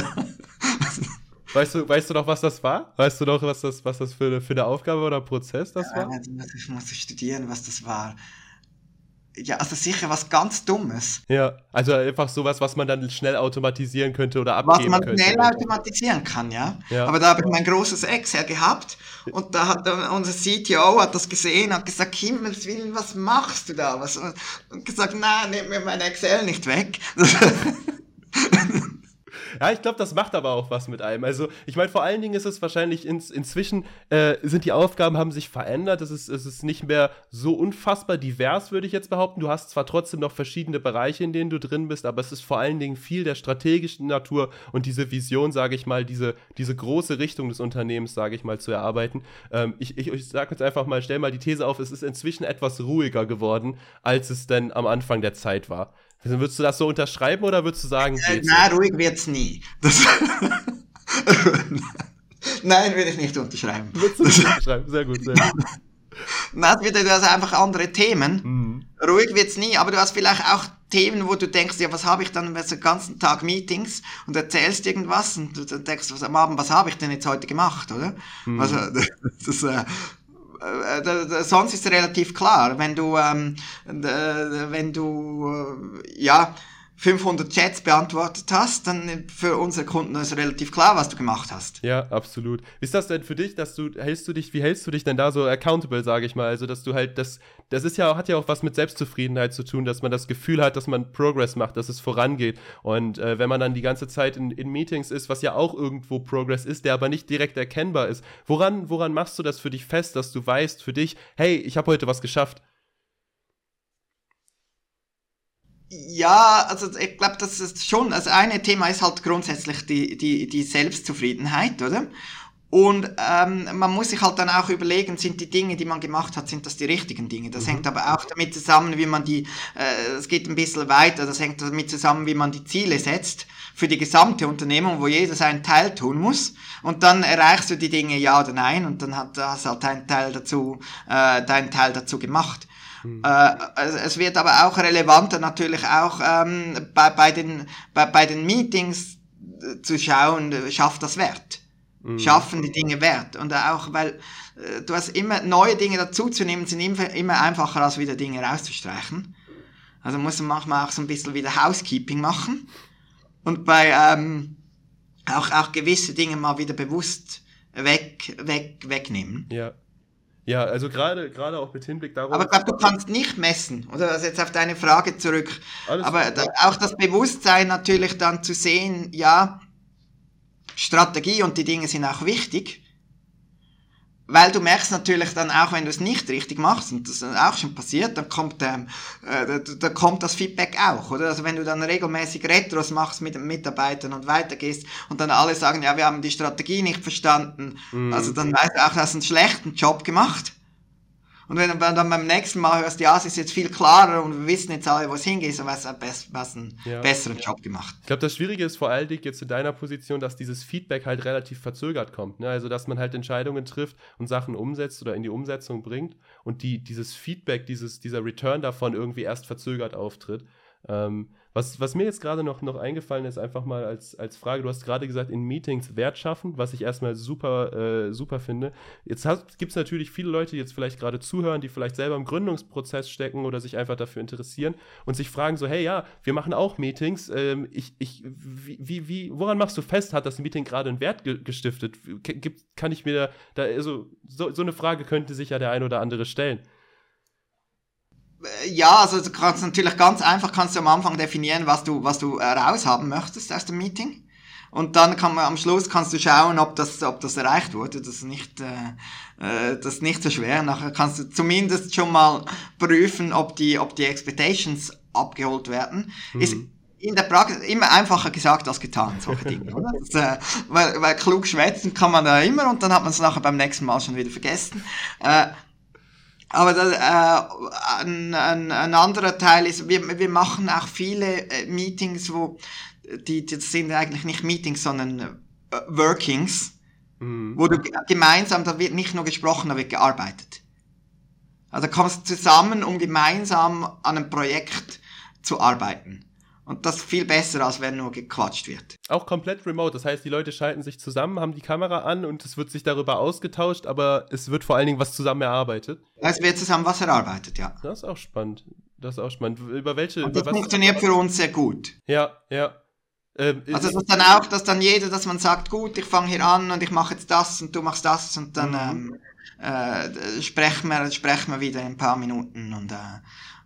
Weißt du, weißt du noch, was das war? Weißt du noch, was das, was das für, für eine Aufgabe oder Prozess das war? Ja, ich muss studieren, was das war. Ja, also sicher was ganz Dummes. Ja, also einfach sowas, was man dann schnell automatisieren könnte oder abgeben könnte. Was man schnell automatisieren kann, ja. ja. Aber da habe ich mein großes Excel gehabt und da hat unser CTO hat das gesehen, hat gesagt, Himmels Willen, was machst du da? Was? Und gesagt, nein, nimm mir mein Excel nicht weg. Ja, ich glaube, das macht aber auch was mit einem. Also, ich meine, vor allen Dingen ist es wahrscheinlich ins, inzwischen, äh, sind die Aufgaben, haben sich verändert. Es ist, es ist nicht mehr so unfassbar divers, würde ich jetzt behaupten. Du hast zwar trotzdem noch verschiedene Bereiche, in denen du drin bist, aber es ist vor allen Dingen viel der strategischen Natur und diese Vision, sage ich mal, diese, diese große Richtung des Unternehmens, sage ich mal, zu erarbeiten. Ähm, ich ich, ich sage jetzt einfach mal, stell mal die These auf, es ist inzwischen etwas ruhiger geworden, als es denn am Anfang der Zeit war. Also würdest du das so unterschreiben oder würdest du sagen? Äh, na, ruhig wird's nie. Nein, würde ich nicht unterschreiben. Würdest du nicht unterschreiben? Sehr gut, sehr gut. Na, du hast einfach andere Themen. Mhm. Ruhig wird's nie, aber du hast vielleicht auch Themen, wo du denkst, ja, was habe ich dann den ganzen Tag Meetings und erzählst irgendwas und du denkst was, am Abend, was habe ich denn jetzt heute gemacht, oder? Mhm. Also, das, äh, äh, sonst ist relativ klar, wenn du, ähm, wenn du, äh, ja, 500 Chats beantwortet hast, dann für unsere Kunden ist relativ klar, was du gemacht hast. Ja, absolut. Wie ist das denn für dich, dass du hältst du dich, wie hältst du dich denn da so accountable, sage ich mal, also dass du halt das das ist ja hat ja auch was mit Selbstzufriedenheit zu tun, dass man das Gefühl hat, dass man Progress macht, dass es vorangeht und äh, wenn man dann die ganze Zeit in, in Meetings ist, was ja auch irgendwo Progress ist, der aber nicht direkt erkennbar ist. Woran woran machst du das für dich fest, dass du weißt für dich, hey, ich habe heute was geschafft? Ja, also ich glaube, das ist schon, das eine Thema ist halt grundsätzlich die, die, die Selbstzufriedenheit, oder? Und ähm, man muss sich halt dann auch überlegen, sind die Dinge, die man gemacht hat, sind das die richtigen Dinge? Das mhm. hängt aber auch damit zusammen, wie man die, äh, es geht ein bisschen weiter, das hängt damit zusammen, wie man die Ziele setzt für die gesamte Unternehmung, wo jeder seinen Teil tun muss. Und dann erreichst du die Dinge ja oder nein und dann hat das halt dein Teil dazu, äh, deinen Teil dazu gemacht. Mhm. Äh, es wird aber auch relevanter natürlich auch ähm, bei, bei, den, bei, bei den Meetings zu schauen, schafft das Wert. Mhm. Schaffen die Dinge Wert. Und auch, weil äh, du hast immer neue Dinge dazuzunehmen, sind immer, immer einfacher, als wieder Dinge rauszustreichen. Also muss man manchmal auch so ein bisschen wieder Housekeeping machen. Und bei ähm, auch, auch gewisse Dinge mal wieder bewusst weg, weg, wegnehmen. Ja. Ja, also gerade gerade auch mit Hinblick darauf. Aber ich glaube, du kannst nicht messen, oder? Also jetzt auf deine Frage zurück. Alles Aber da, auch das Bewusstsein natürlich dann zu sehen, ja, Strategie und die Dinge sind auch wichtig. Weil du merkst natürlich dann auch, wenn du es nicht richtig machst, und das ist auch schon passiert, dann kommt, ähm, äh, da, kommt das Feedback auch, oder? Also wenn du dann regelmäßig Retros machst mit den Mitarbeitern und weitergehst und dann alle sagen, ja, wir haben die Strategie nicht verstanden, mm. also dann weißt du auch, du hast einen schlechten Job gemacht. Und wenn du dann beim nächsten Mal hörst, ja, es ist jetzt viel klarer und wir wissen jetzt alle, wo es hingeht, dann hast du einen ja. besseren Job gemacht. Ich glaube, das Schwierige ist vor allen Dingen jetzt in deiner Position, dass dieses Feedback halt relativ verzögert kommt. Ne? Also, dass man halt Entscheidungen trifft und Sachen umsetzt oder in die Umsetzung bringt und die, dieses Feedback, dieses, dieser Return davon irgendwie erst verzögert auftritt. Ähm, was, was mir jetzt gerade noch, noch eingefallen ist, einfach mal als, als Frage, du hast gerade gesagt, in Meetings Wert schaffen, was ich erstmal super, äh, super finde. Jetzt gibt es natürlich viele Leute, die jetzt vielleicht gerade zuhören, die vielleicht selber im Gründungsprozess stecken oder sich einfach dafür interessieren und sich fragen so, hey ja, wir machen auch Meetings, ähm, ich, ich, wie, wie, woran machst du fest, hat das Meeting gerade einen Wert ge gestiftet? Gibt, kann ich mir da, also so, so eine Frage könnte sich ja der ein oder andere stellen. Äh, ja, also du kannst natürlich ganz einfach kannst du am Anfang definieren, was du, was du äh, raushaben möchtest aus dem Meeting. Und dann kann man am Schluss kannst du schauen, ob das, ob das erreicht wurde. Das ist nicht, äh, äh, das ist nicht so schwer. Nachher kannst du zumindest schon mal prüfen, ob die, ob die Expectations abgeholt werden. Mhm. Ist in der Praxis immer einfacher gesagt als getan, solche Dinge, oder? Das, äh, weil, weil klug schwätzen kann man da immer und dann hat man es nachher beim nächsten Mal schon wieder vergessen. Äh, aber das, äh, ein, ein, ein anderer Teil ist, wir, wir machen auch viele äh, Meetings, wo die, die sind eigentlich nicht Meetings, sondern äh, Workings, mhm. wo du gemeinsam, da wird nicht nur gesprochen, da wird gearbeitet. Also kommst zusammen, um gemeinsam an einem Projekt zu arbeiten. Und das viel besser, als wenn nur gequatscht wird. Auch komplett remote. Das heißt, die Leute schalten sich zusammen, haben die Kamera an und es wird sich darüber ausgetauscht, aber es wird vor allen Dingen was zusammen erarbeitet. Es wird zusammen was erarbeitet, ja. Das ist auch spannend. Das ist auch spannend. Über welche. Und das über funktioniert für uns sehr gut. Ja, ja. Ähm, also das dann auch, dass dann jeder, dass man sagt, gut, ich fange hier an und ich mache jetzt das und du machst das und dann mhm. ähm, äh, sprechen, wir, sprechen wir wieder in ein paar Minuten und äh,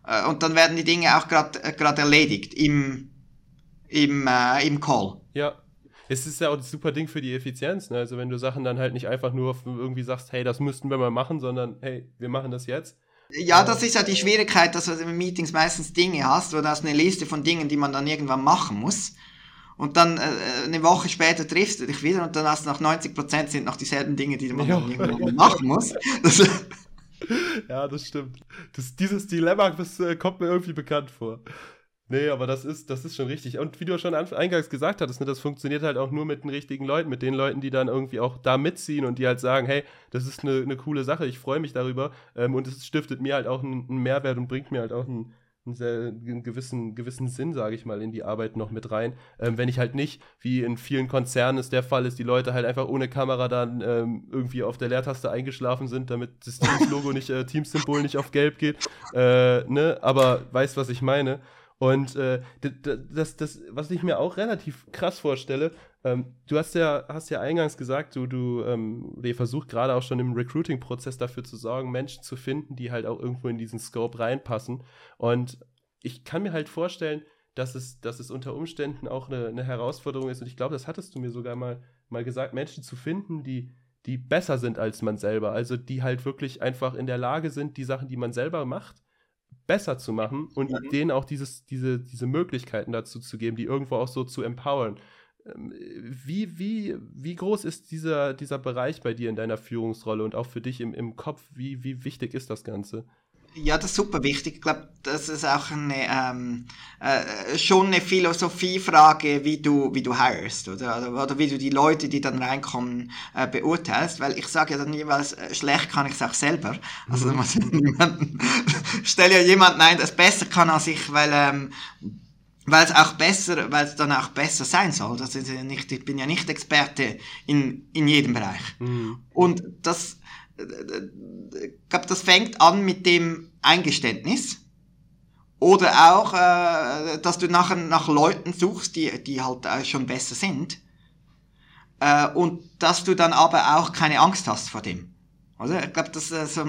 äh, und dann werden die Dinge auch gerade äh, erledigt im, im, äh, im Call. Ja. Es ist ja auch ein super Ding für die Effizienz. Ne? Also wenn du Sachen dann halt nicht einfach nur irgendwie sagst, hey, das müssten wir mal machen, sondern hey, wir machen das jetzt. Ja, das ist ja die Schwierigkeit, dass du in Meetings meistens Dinge hast, oder hast eine Liste von Dingen, die man dann irgendwann machen muss. Und dann äh, eine Woche später triffst du dich wieder und dann hast du noch 90% sind noch dieselben Dinge, die man ja. dann irgendwann machen muss. Das, ja, das stimmt. Das, dieses Dilemma das, äh, kommt mir irgendwie bekannt vor. Nee, aber das ist, das ist schon richtig. Und wie du schon eingangs gesagt hattest, ne, das funktioniert halt auch nur mit den richtigen Leuten, mit den Leuten, die dann irgendwie auch da mitziehen und die halt sagen, hey, das ist eine, eine coole Sache, ich freue mich darüber. Ähm, und es stiftet mir halt auch einen, einen Mehrwert und bringt mir halt auch einen, einen, gewissen, gewissen Sinn, sage ich mal, in die Arbeit noch mit rein. Ähm, wenn ich halt nicht, wie in vielen Konzernen es der Fall ist, die Leute halt einfach ohne Kamera dann ähm, irgendwie auf der Leertaste eingeschlafen sind, damit das Teams-Logo nicht, äh, Teams-Symbol nicht auf gelb geht. Äh, ne? Aber weißt, was ich meine. Und äh, das, das, was ich mir auch relativ krass vorstelle, ähm, du hast ja, hast ja eingangs gesagt, du, du ähm, ihr versucht gerade auch schon im Recruiting-Prozess dafür zu sorgen, Menschen zu finden, die halt auch irgendwo in diesen Scope reinpassen. Und ich kann mir halt vorstellen, dass es, dass es unter Umständen auch eine, eine Herausforderung ist. Und ich glaube, das hattest du mir sogar mal, mal gesagt, Menschen zu finden, die, die besser sind als man selber. Also die halt wirklich einfach in der Lage sind, die Sachen, die man selber macht, besser zu machen und mhm. denen auch dieses, diese, diese Möglichkeiten dazu zu geben, die irgendwo auch so zu empowern. Ähm, wie, wie, wie groß ist dieser, dieser Bereich bei dir in deiner Führungsrolle und auch für dich im, im Kopf? Wie, wie wichtig ist das Ganze? Ja, das ist super wichtig. Ich glaube, das ist auch eine, ähm, äh, schon eine Philosophiefrage, wie du, wie du hirest, oder? oder? Oder wie du die Leute, die dann reinkommen, äh, beurteilst. Weil ich sage ja dann jeweils, äh, schlecht kann ich es auch selber. Also, mhm. niemanden, stell ja jemanden ein, der es besser kann als ich, weil, ähm, weil es auch besser, weil es dann auch besser sein soll. Das ist ja nicht, ich bin ja nicht Experte in, in jedem Bereich. Mhm. Und das, ich glaube, das fängt an mit dem Eingeständnis. Oder auch, äh, dass du nachher nach Leuten suchst, die, die halt äh, schon besser sind. Äh, und dass du dann aber auch keine Angst hast vor dem. Also ich glaube, das ist so,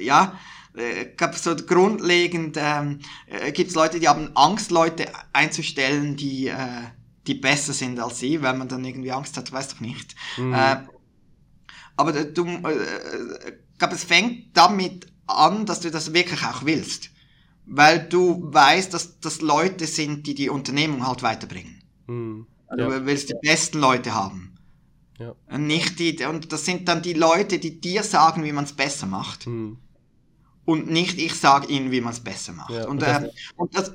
ja, ich glaube, so grundlegend ähm, äh, gibt es Leute, die haben Angst, Leute einzustellen, die, äh, die besser sind als sie, wenn man dann irgendwie Angst hat, weiß doch nicht. Mhm. Äh, aber du, äh, ich glaube, es fängt damit an, dass du das wirklich auch willst. Weil du weißt, dass das Leute sind, die die Unternehmung halt weiterbringen. Mhm. Also ja. Du willst die besten Leute haben. Ja. Und nicht die, und das sind dann die Leute, die dir sagen, wie man es besser macht. Mhm. Und nicht ich sage ihnen, wie man es besser macht. Ja, und, und, das, äh, und das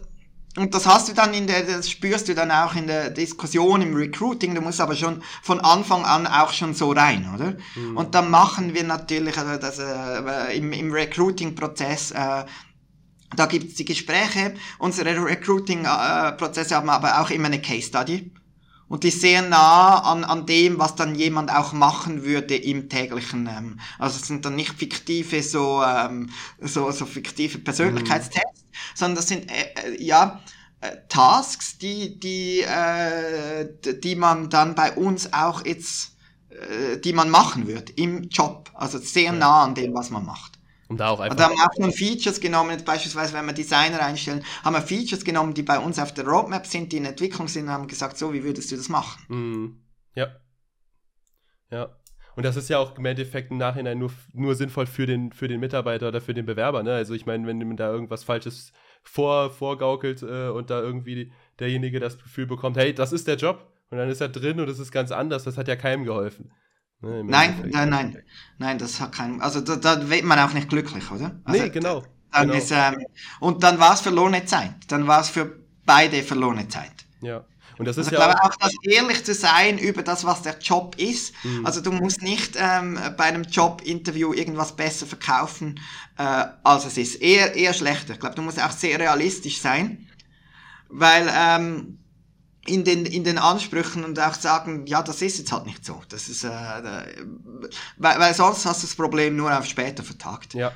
und das hast du dann in der, das spürst du dann auch in der Diskussion im Recruiting. Du musst aber schon von Anfang an auch schon so rein, oder? Mhm. Und dann machen wir natürlich also das, äh, im, im Recruiting-Prozess äh, da gibt's die Gespräche. Unsere Recruiting-Prozesse haben aber auch immer eine Case Study. Und die sehr nah an, an dem, was dann jemand auch machen würde im täglichen, ähm, also es sind dann nicht fiktive, so, ähm, so, so fiktive Persönlichkeitstests, mhm. sondern das sind, äh, äh, ja, äh, Tasks, die, die, äh, die man dann bei uns auch jetzt, äh, die man machen wird im Job. Also sehr nah an dem, was man macht. Und da auch einfach. Und haben wir auch schon Features genommen, beispielsweise wenn wir Designer einstellen, haben wir Features genommen, die bei uns auf der Roadmap sind, die in Entwicklung sind, und haben gesagt, so, wie würdest du das machen? Mm, ja. Ja. Und das ist ja auch im Endeffekt im Nachhinein nur, nur sinnvoll für den, für den Mitarbeiter oder für den Bewerber. Ne? Also ich meine, wenn da irgendwas Falsches vor, vorgaukelt äh, und da irgendwie derjenige das Gefühl bekommt, hey, das ist der Job und dann ist er drin und es ist ganz anders, das hat ja keinem geholfen. Ne, nein, nein, nein, nein, das hat keinen, also da, da wird man auch nicht glücklich, oder? Also, nee, genau. Dann genau. Ist, ähm, und dann war es verlorene Zeit. Dann war es für beide verlorene Zeit. Ja. Und das ist also ja ich glaube auch, dass ehrlich zu sein über das, was der Job ist. Mhm. Also du musst nicht ähm, bei einem Jobinterview irgendwas besser verkaufen, äh, als es ist. Eher, eher schlechter. Ich glaube, du musst auch sehr realistisch sein, weil ähm, in den, in den Ansprüchen und auch sagen, ja, das ist jetzt halt nicht so. Das ist, äh, weil, weil sonst hast du das Problem nur auf später vertagt. Ja,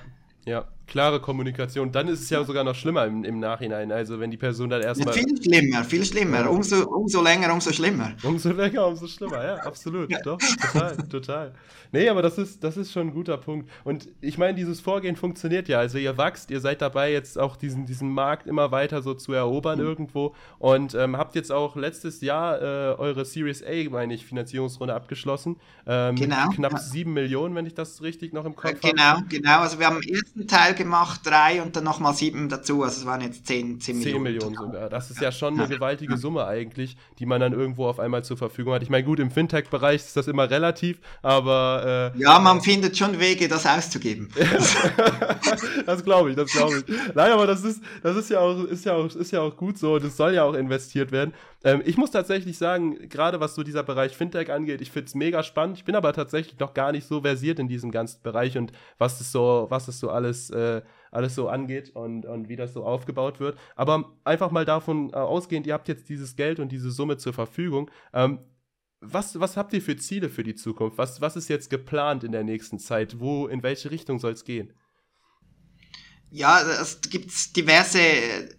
ja klare Kommunikation. Dann ist es ja sogar noch schlimmer im, im Nachhinein. Also wenn die Person dann erstmal. Ja, viel schlimmer, viel schlimmer. Umso, umso länger, umso schlimmer. Umso länger, umso schlimmer, ja, absolut. Doch, total, total. Nee, aber das ist, das ist schon ein guter Punkt. Und ich meine, dieses Vorgehen funktioniert ja. Also ihr wächst, ihr seid dabei, jetzt auch diesen, diesen Markt immer weiter so zu erobern mhm. irgendwo. Und ähm, habt jetzt auch letztes Jahr äh, eure Series A, meine ich, Finanzierungsrunde abgeschlossen. Ähm, genau. Knapp sieben ja. Millionen, wenn ich das richtig noch im Kopf habe. Genau, genau. Also wir haben im ersten Teil gemacht, drei und dann nochmal sieben dazu. Also es waren jetzt zehn, zehn Millionen. Zehn Millionen sogar. Das ist ja schon eine gewaltige Summe eigentlich, die man dann irgendwo auf einmal zur Verfügung hat. Ich meine, gut, im Fintech-Bereich ist das immer relativ, aber. Äh, ja, man findet schon Wege, das auszugeben. das glaube ich, das glaube ich. Nein, aber das ist, das ist ja auch, ist ja auch, ist ja auch gut so es soll ja auch investiert werden. Ähm, ich muss tatsächlich sagen, gerade was so dieser Bereich Fintech angeht, ich finde es mega spannend. Ich bin aber tatsächlich noch gar nicht so versiert in diesem ganzen Bereich und was es so, was es so alles, äh, alles so angeht und, und wie das so aufgebaut wird. Aber einfach mal davon äh, ausgehend, ihr habt jetzt dieses Geld und diese Summe zur Verfügung. Ähm, was, was habt ihr für Ziele für die Zukunft? Was, was ist jetzt geplant in der nächsten Zeit? Wo, in welche Richtung soll es gehen? Ja, es gibt diverse äh,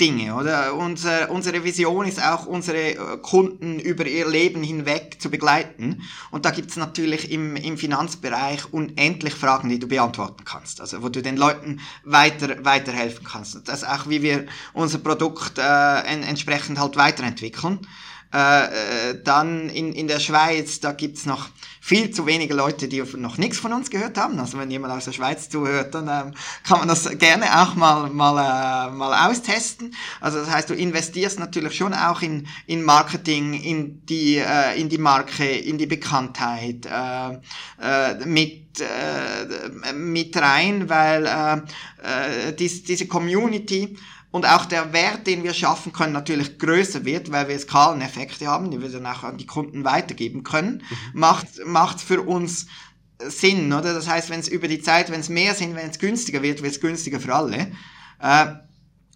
Dinge, oder? Unser, unsere Vision ist auch, unsere äh, Kunden über ihr Leben hinweg zu begleiten. Und da gibt's natürlich im, im Finanzbereich unendlich Fragen, die du beantworten kannst. Also wo du den Leuten weiter, weiterhelfen kannst. Das ist auch, wie wir unser Produkt äh, en, entsprechend halt weiterentwickeln. Äh, äh, dann in, in der Schweiz, da gibt's noch viel zu wenige Leute, die noch nichts von uns gehört haben. Also wenn jemand aus der Schweiz zuhört, dann ähm, kann man das gerne auch mal, mal, äh, mal austesten. Also das heißt, du investierst natürlich schon auch in, in Marketing, in die, äh, in die Marke, in die Bekanntheit, äh, äh, mit äh, mit rein, weil äh, äh, dies, diese Community und auch der Wert, den wir schaffen können, natürlich größer wird, weil wir Skaleneffekte haben, die wir dann auch an die Kunden weitergeben können, mhm. macht, macht für uns Sinn, oder? Das heißt, wenn es über die Zeit, wenn es mehr sind, wenn es günstiger wird, wird es günstiger für alle. Äh,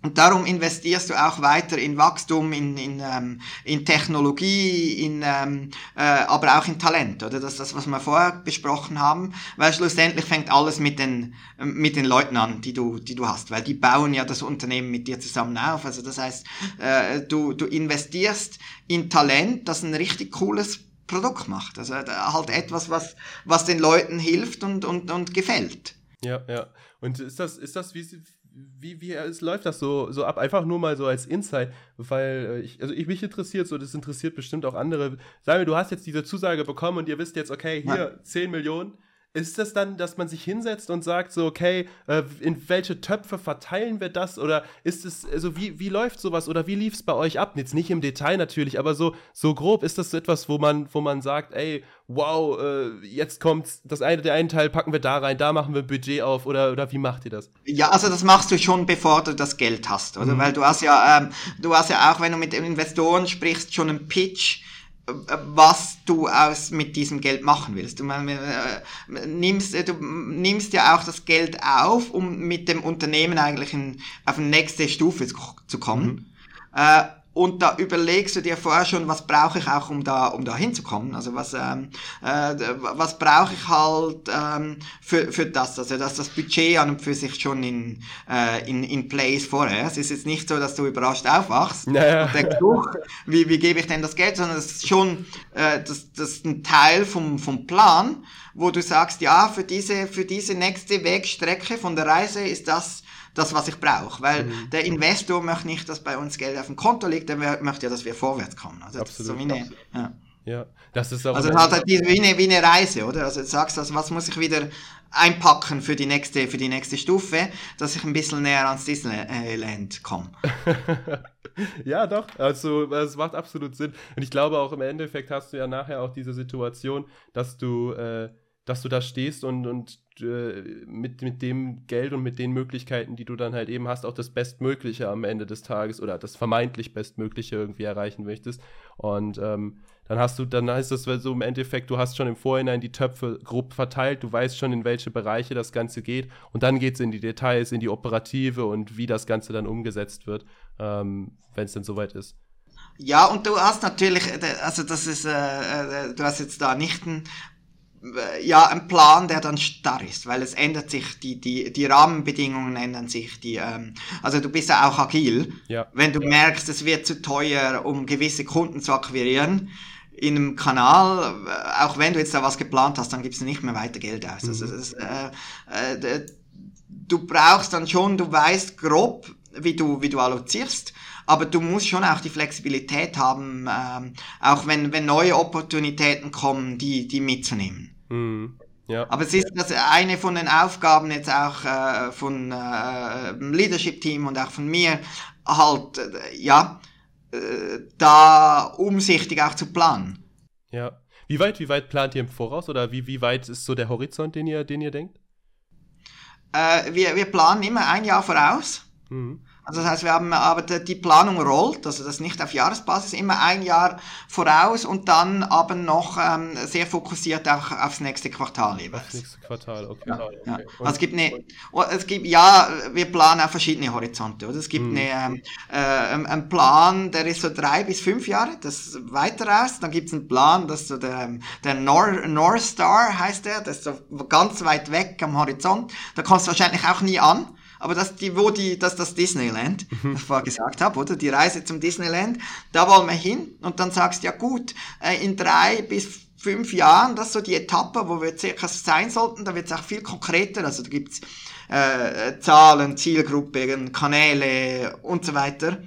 und darum investierst du auch weiter in Wachstum, in, in, ähm, in Technologie, in, ähm, äh, aber auch in Talent, oder? Das ist das, was wir vorher besprochen haben, weil schlussendlich fängt alles mit den, mit den Leuten an, die du, die du hast, weil die bauen ja das Unternehmen mit dir zusammen auf. Also das heißt, äh, du, du investierst in Talent, das ein richtig cooles Produkt macht. Also halt etwas, was, was den Leuten hilft und, und, und gefällt. Ja, ja. Und ist das, ist das, wie, wie, wie es läuft das so, so ab? Einfach nur mal so als Insight, weil äh, ich, also ich mich interessiert, so das interessiert bestimmt auch andere. Sagen wir, du hast jetzt diese Zusage bekommen und ihr wisst jetzt, okay, hier ja. 10 Millionen ist das dann, dass man sich hinsetzt und sagt, so, okay, äh, in welche Töpfe verteilen wir das? Oder ist es, also wie, wie läuft sowas oder wie lief es bei euch ab? Jetzt nicht im Detail natürlich, aber so, so grob ist das so etwas, wo man, wo man sagt, ey, wow, äh, jetzt kommt das eine, der einen Teil packen wir da rein, da machen wir ein Budget auf oder, oder wie macht ihr das? Ja, also das machst du schon, bevor du das Geld hast, oder? Mhm. Weil du hast ja, ähm, du hast ja auch, wenn du mit Investoren sprichst, schon einen Pitch, was du aus mit diesem Geld machen willst. Du äh, nimmst, du nimmst ja auch das Geld auf, um mit dem Unternehmen eigentlich in, auf eine nächste Stufe zu kommen. Mhm. Und da überlegst du dir vorher schon, was brauche ich auch, um da, um da hinzukommen. Also was, ähm, äh, was brauche ich halt ähm, für, für das. Also dass das Budget an und für sich schon in, äh, in, in place vorher. Es ist jetzt nicht so, dass du überrascht aufwachst naja. und denkst, du, wie, wie gebe ich denn das Geld, sondern es ist schon äh, das, das ist ein Teil vom, vom Plan, wo du sagst, ja, für diese, für diese nächste Wegstrecke von der Reise ist das das, was ich brauche. Weil mhm. der Investor möchte nicht, dass bei uns Geld auf dem Konto liegt, der möchte ja, dass wir vorwärts kommen. Also Absolut. so eine, ja. ja, das ist auch. Also halt, halt wie, eine, wie eine Reise, oder? Also du sagst, also, was muss ich wieder einpacken für die nächste, für die nächste Stufe, dass ich ein bisschen näher ans Disneyland komme. ja, doch. Also es macht absolut Sinn. Und ich glaube auch im Endeffekt hast du ja nachher auch diese Situation, dass du, äh, dass du da stehst und, und äh, mit, mit dem Geld und mit den Möglichkeiten, die du dann halt eben hast, auch das Bestmögliche am Ende des Tages oder das vermeintlich Bestmögliche irgendwie erreichen möchtest. Und ähm, dann hast du, dann heißt das so im Endeffekt, du hast schon im Vorhinein die Töpfe grob verteilt, du weißt schon, in welche Bereiche das Ganze geht und dann geht es in die Details, in die Operative und wie das Ganze dann umgesetzt wird, ähm, wenn es dann soweit ist. Ja, und du hast natürlich, äh, also das ist, äh, äh, du hast jetzt da nicht ein ja, ein Plan, der dann starr ist, weil es ändert sich, die, die, die Rahmenbedingungen ändern sich, die, ähm, also du bist ja auch agil. Ja. Wenn du merkst, es wird zu teuer, um gewisse Kunden zu akquirieren, in einem Kanal, äh, auch wenn du jetzt da was geplant hast, dann gibst du nicht mehr weiter Geld aus. Mhm. Also das, äh, äh, du brauchst dann schon, du weißt grob, wie du, wie du allozierst, aber du musst schon auch die Flexibilität haben, ähm, auch wenn, wenn neue Opportunitäten kommen, die, die mitzunehmen. Mhm. Ja. Aber es ist das eine von den Aufgaben jetzt auch äh, von äh, Leadership Team und auch von mir, halt, äh, ja, äh, da umsichtig auch zu planen. Ja. Wie weit, wie weit plant ihr im Voraus oder wie, wie weit ist so der Horizont, den ihr, den ihr denkt? Äh, wir, wir planen immer ein Jahr voraus. Mhm. Also das heißt, wir haben aber die Planung rollt, also das nicht auf Jahresbasis, immer ein Jahr voraus und dann aber noch ähm, sehr fokussiert auch aufs nächste Quartal jeweils. Aufs nächste Quartal, okay. Ja, ja. okay. Also es gibt eine, oh, es gibt, ja, wir planen auf verschiedene Horizonte, oder? Es gibt hm. eine, ähm, äh, einen Plan, der ist so drei bis fünf Jahre, das ist weiter aus. Dann gibt es einen Plan, das ist so der, der Nor North Star heißt der, das ist so ganz weit weg am Horizont. Da kommst du wahrscheinlich auch nie an aber das, die, wo die, das, das Disneyland, mhm. das ich vorher gesagt habe, oder? Die Reise zum Disneyland, da wollen wir hin und dann sagst du, ja gut, äh, in drei bis fünf Jahren, das ist so die Etappe, wo wir circa sein sollten, da wird es auch viel konkreter, also da gibt's äh, Zahlen, Zielgruppen, Kanäle und so weiter.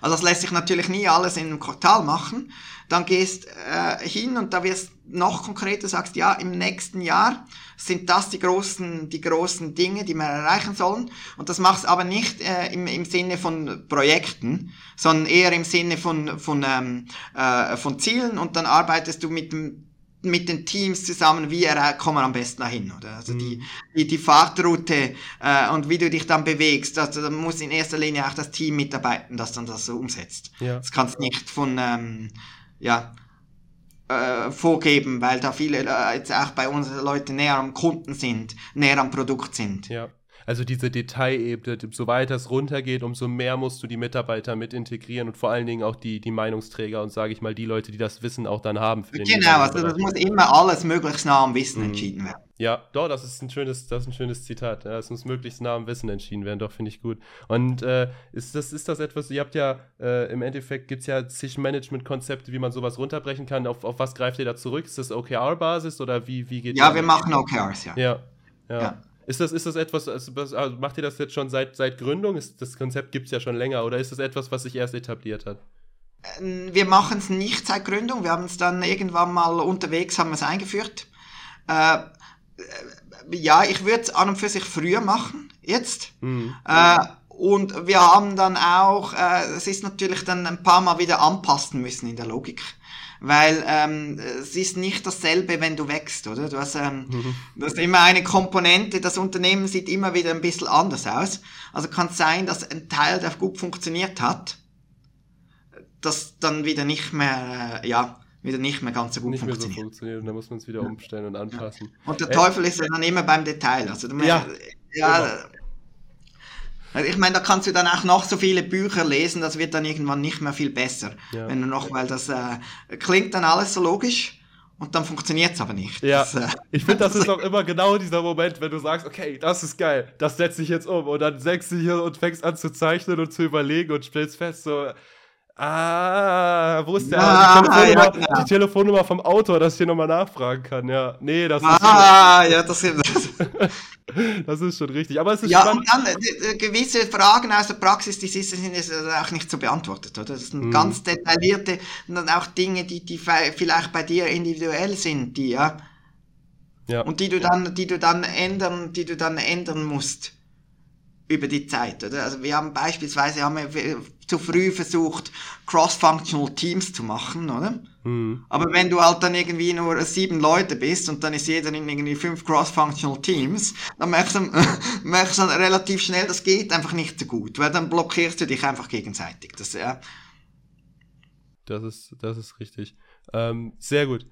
Also das lässt sich natürlich nie alles in einem Quartal machen. Dann gehst äh, hin und da wirst noch konkreter, sagst, ja, im nächsten Jahr sind das die großen, die großen Dinge, die wir erreichen sollen. Und das machst aber nicht äh, im, im Sinne von Projekten, sondern eher im Sinne von, von, ähm, äh, von Zielen und dann arbeitest du mit dem mit den Teams zusammen, wie er, kommen wir am besten dahin, oder? Also mhm. die, die, die Fahrtroute äh, und wie du dich dann bewegst, also da muss in erster Linie auch das Team mitarbeiten, das dann das so umsetzt. Ja. Das kannst nicht von, ähm, ja, äh, vorgeben, weil da viele äh, jetzt auch bei uns Leute näher am Kunden sind, näher am Produkt sind. Ja. Also diese Detailebene, so weiter es runtergeht, umso mehr musst du die Mitarbeiter mit integrieren und vor allen Dingen auch die, die Meinungsträger und sage ich mal die Leute, die das Wissen auch dann haben. genau, also das muss immer alles möglichst nah am Wissen mhm. entschieden werden. Ja, doch, das ist ein schönes, das ist ein schönes Zitat. Ja, es muss möglichst nah am Wissen entschieden werden, doch, finde ich gut. Und äh, ist, das, ist das etwas, ihr habt ja, äh, im Endeffekt gibt es ja zig Management-Konzepte, wie man sowas runterbrechen kann. Auf, auf was greift ihr da zurück? Ist das OKR-Basis oder wie, wie geht Ja, wir machen OKRs, ja. Ja, ja. ja. Ist das, ist das etwas, also macht ihr das jetzt schon seit, seit Gründung? Ist, das Konzept gibt es ja schon länger oder ist das etwas, was sich erst etabliert hat? Ähm, wir machen es nicht seit Gründung. Wir haben es dann irgendwann mal unterwegs haben es eingeführt. Äh, äh ja, ich würde es an und für sich früher machen, jetzt. Mhm. Äh, und wir haben dann auch, äh, es ist natürlich dann ein paar Mal wieder anpassen müssen in der Logik weil ähm, es ist nicht dasselbe, wenn du wächst, oder? Du hast, ähm, mhm. du hast immer eine Komponente, das Unternehmen sieht immer wieder ein bisschen anders aus. Also kann es sein, dass ein Teil, der gut funktioniert hat, das dann wieder nicht mehr, äh, ja, wieder nicht mehr ganz so gut nicht funktioniert. Mehr so funktioniert und dann muss man es wieder umstellen und anpassen. Und der Teufel ist ja dann immer beim Detail. Also, ja, ja also ich meine, da kannst du dann auch noch so viele Bücher lesen, das wird dann irgendwann nicht mehr viel besser. Ja. Wenn du noch, weil das äh, klingt dann alles so logisch und dann funktioniert es aber nicht. Ja. Das, äh, ich finde, das ist auch immer genau dieser Moment, wenn du sagst, okay, das ist geil, das setze ich jetzt um und dann setzt du hier und fängst an zu zeichnen und zu überlegen und stellst fest, so, Ah, wo ist der? Ah, die, Telefonnummer, ja, genau. die, Telefonnummer, vom Autor, dass ich hier nochmal nachfragen kann. Ja, nee, das ah, ist. Ah, ja, das ist. das ist schon richtig. Aber es ist ja, spannend. und dann äh, gewisse Fragen aus der Praxis, die sind jetzt auch nicht so beantwortet, oder? Das sind mhm. ganz detaillierte und dann auch Dinge, die, die vielleicht bei dir individuell sind, die, ja. Ja. Und die du dann, die du dann ändern, die du dann ändern musst über die Zeit, oder? Also wir haben beispielsweise haben wir zu früh versucht, cross-functional Teams zu machen, oder? Mhm. Aber wenn du halt dann irgendwie nur sieben Leute bist und dann ist jeder in irgendwie fünf cross-functional Teams, dann merkst du, merkst du dann relativ schnell, das geht einfach nicht so gut, weil dann blockierst du dich einfach gegenseitig. Das, ja. das, ist, das ist richtig. Ähm, sehr gut.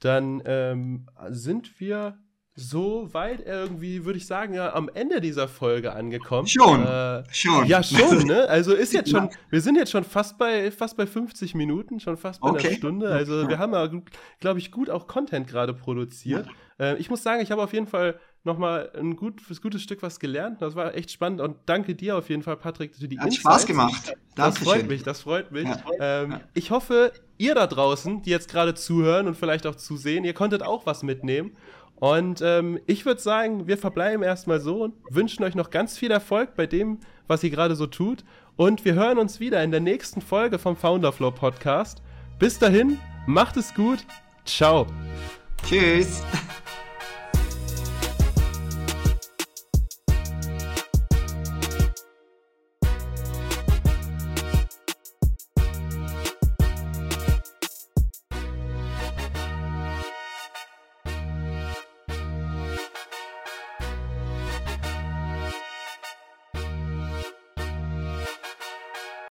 Dann ähm, sind wir so weit irgendwie, würde ich sagen, ja, am Ende dieser Folge angekommen. Schon. Äh, schon. Ja, schon, ne? Also ist jetzt schon, wir sind jetzt schon fast bei, fast bei 50 Minuten, schon fast bei okay. einer Stunde. Also wir haben ja, glaube ich, gut auch Content gerade produziert. Ja. Äh, ich muss sagen, ich habe auf jeden Fall nochmal ein gut, ein gutes Stück was gelernt. Das war echt spannend und danke dir auf jeden Fall, Patrick, für die Hat Insights. Spaß gemacht. Das freut mich, das freut mich. Ja. Ähm, ich hoffe, ihr da draußen, die jetzt gerade zuhören und vielleicht auch zusehen, ihr konntet auch was mitnehmen. Und ähm, ich würde sagen, wir verbleiben erstmal so und wünschen euch noch ganz viel Erfolg bei dem, was ihr gerade so tut. Und wir hören uns wieder in der nächsten Folge vom Founderflow Podcast. Bis dahin, macht es gut. Ciao. Tschüss.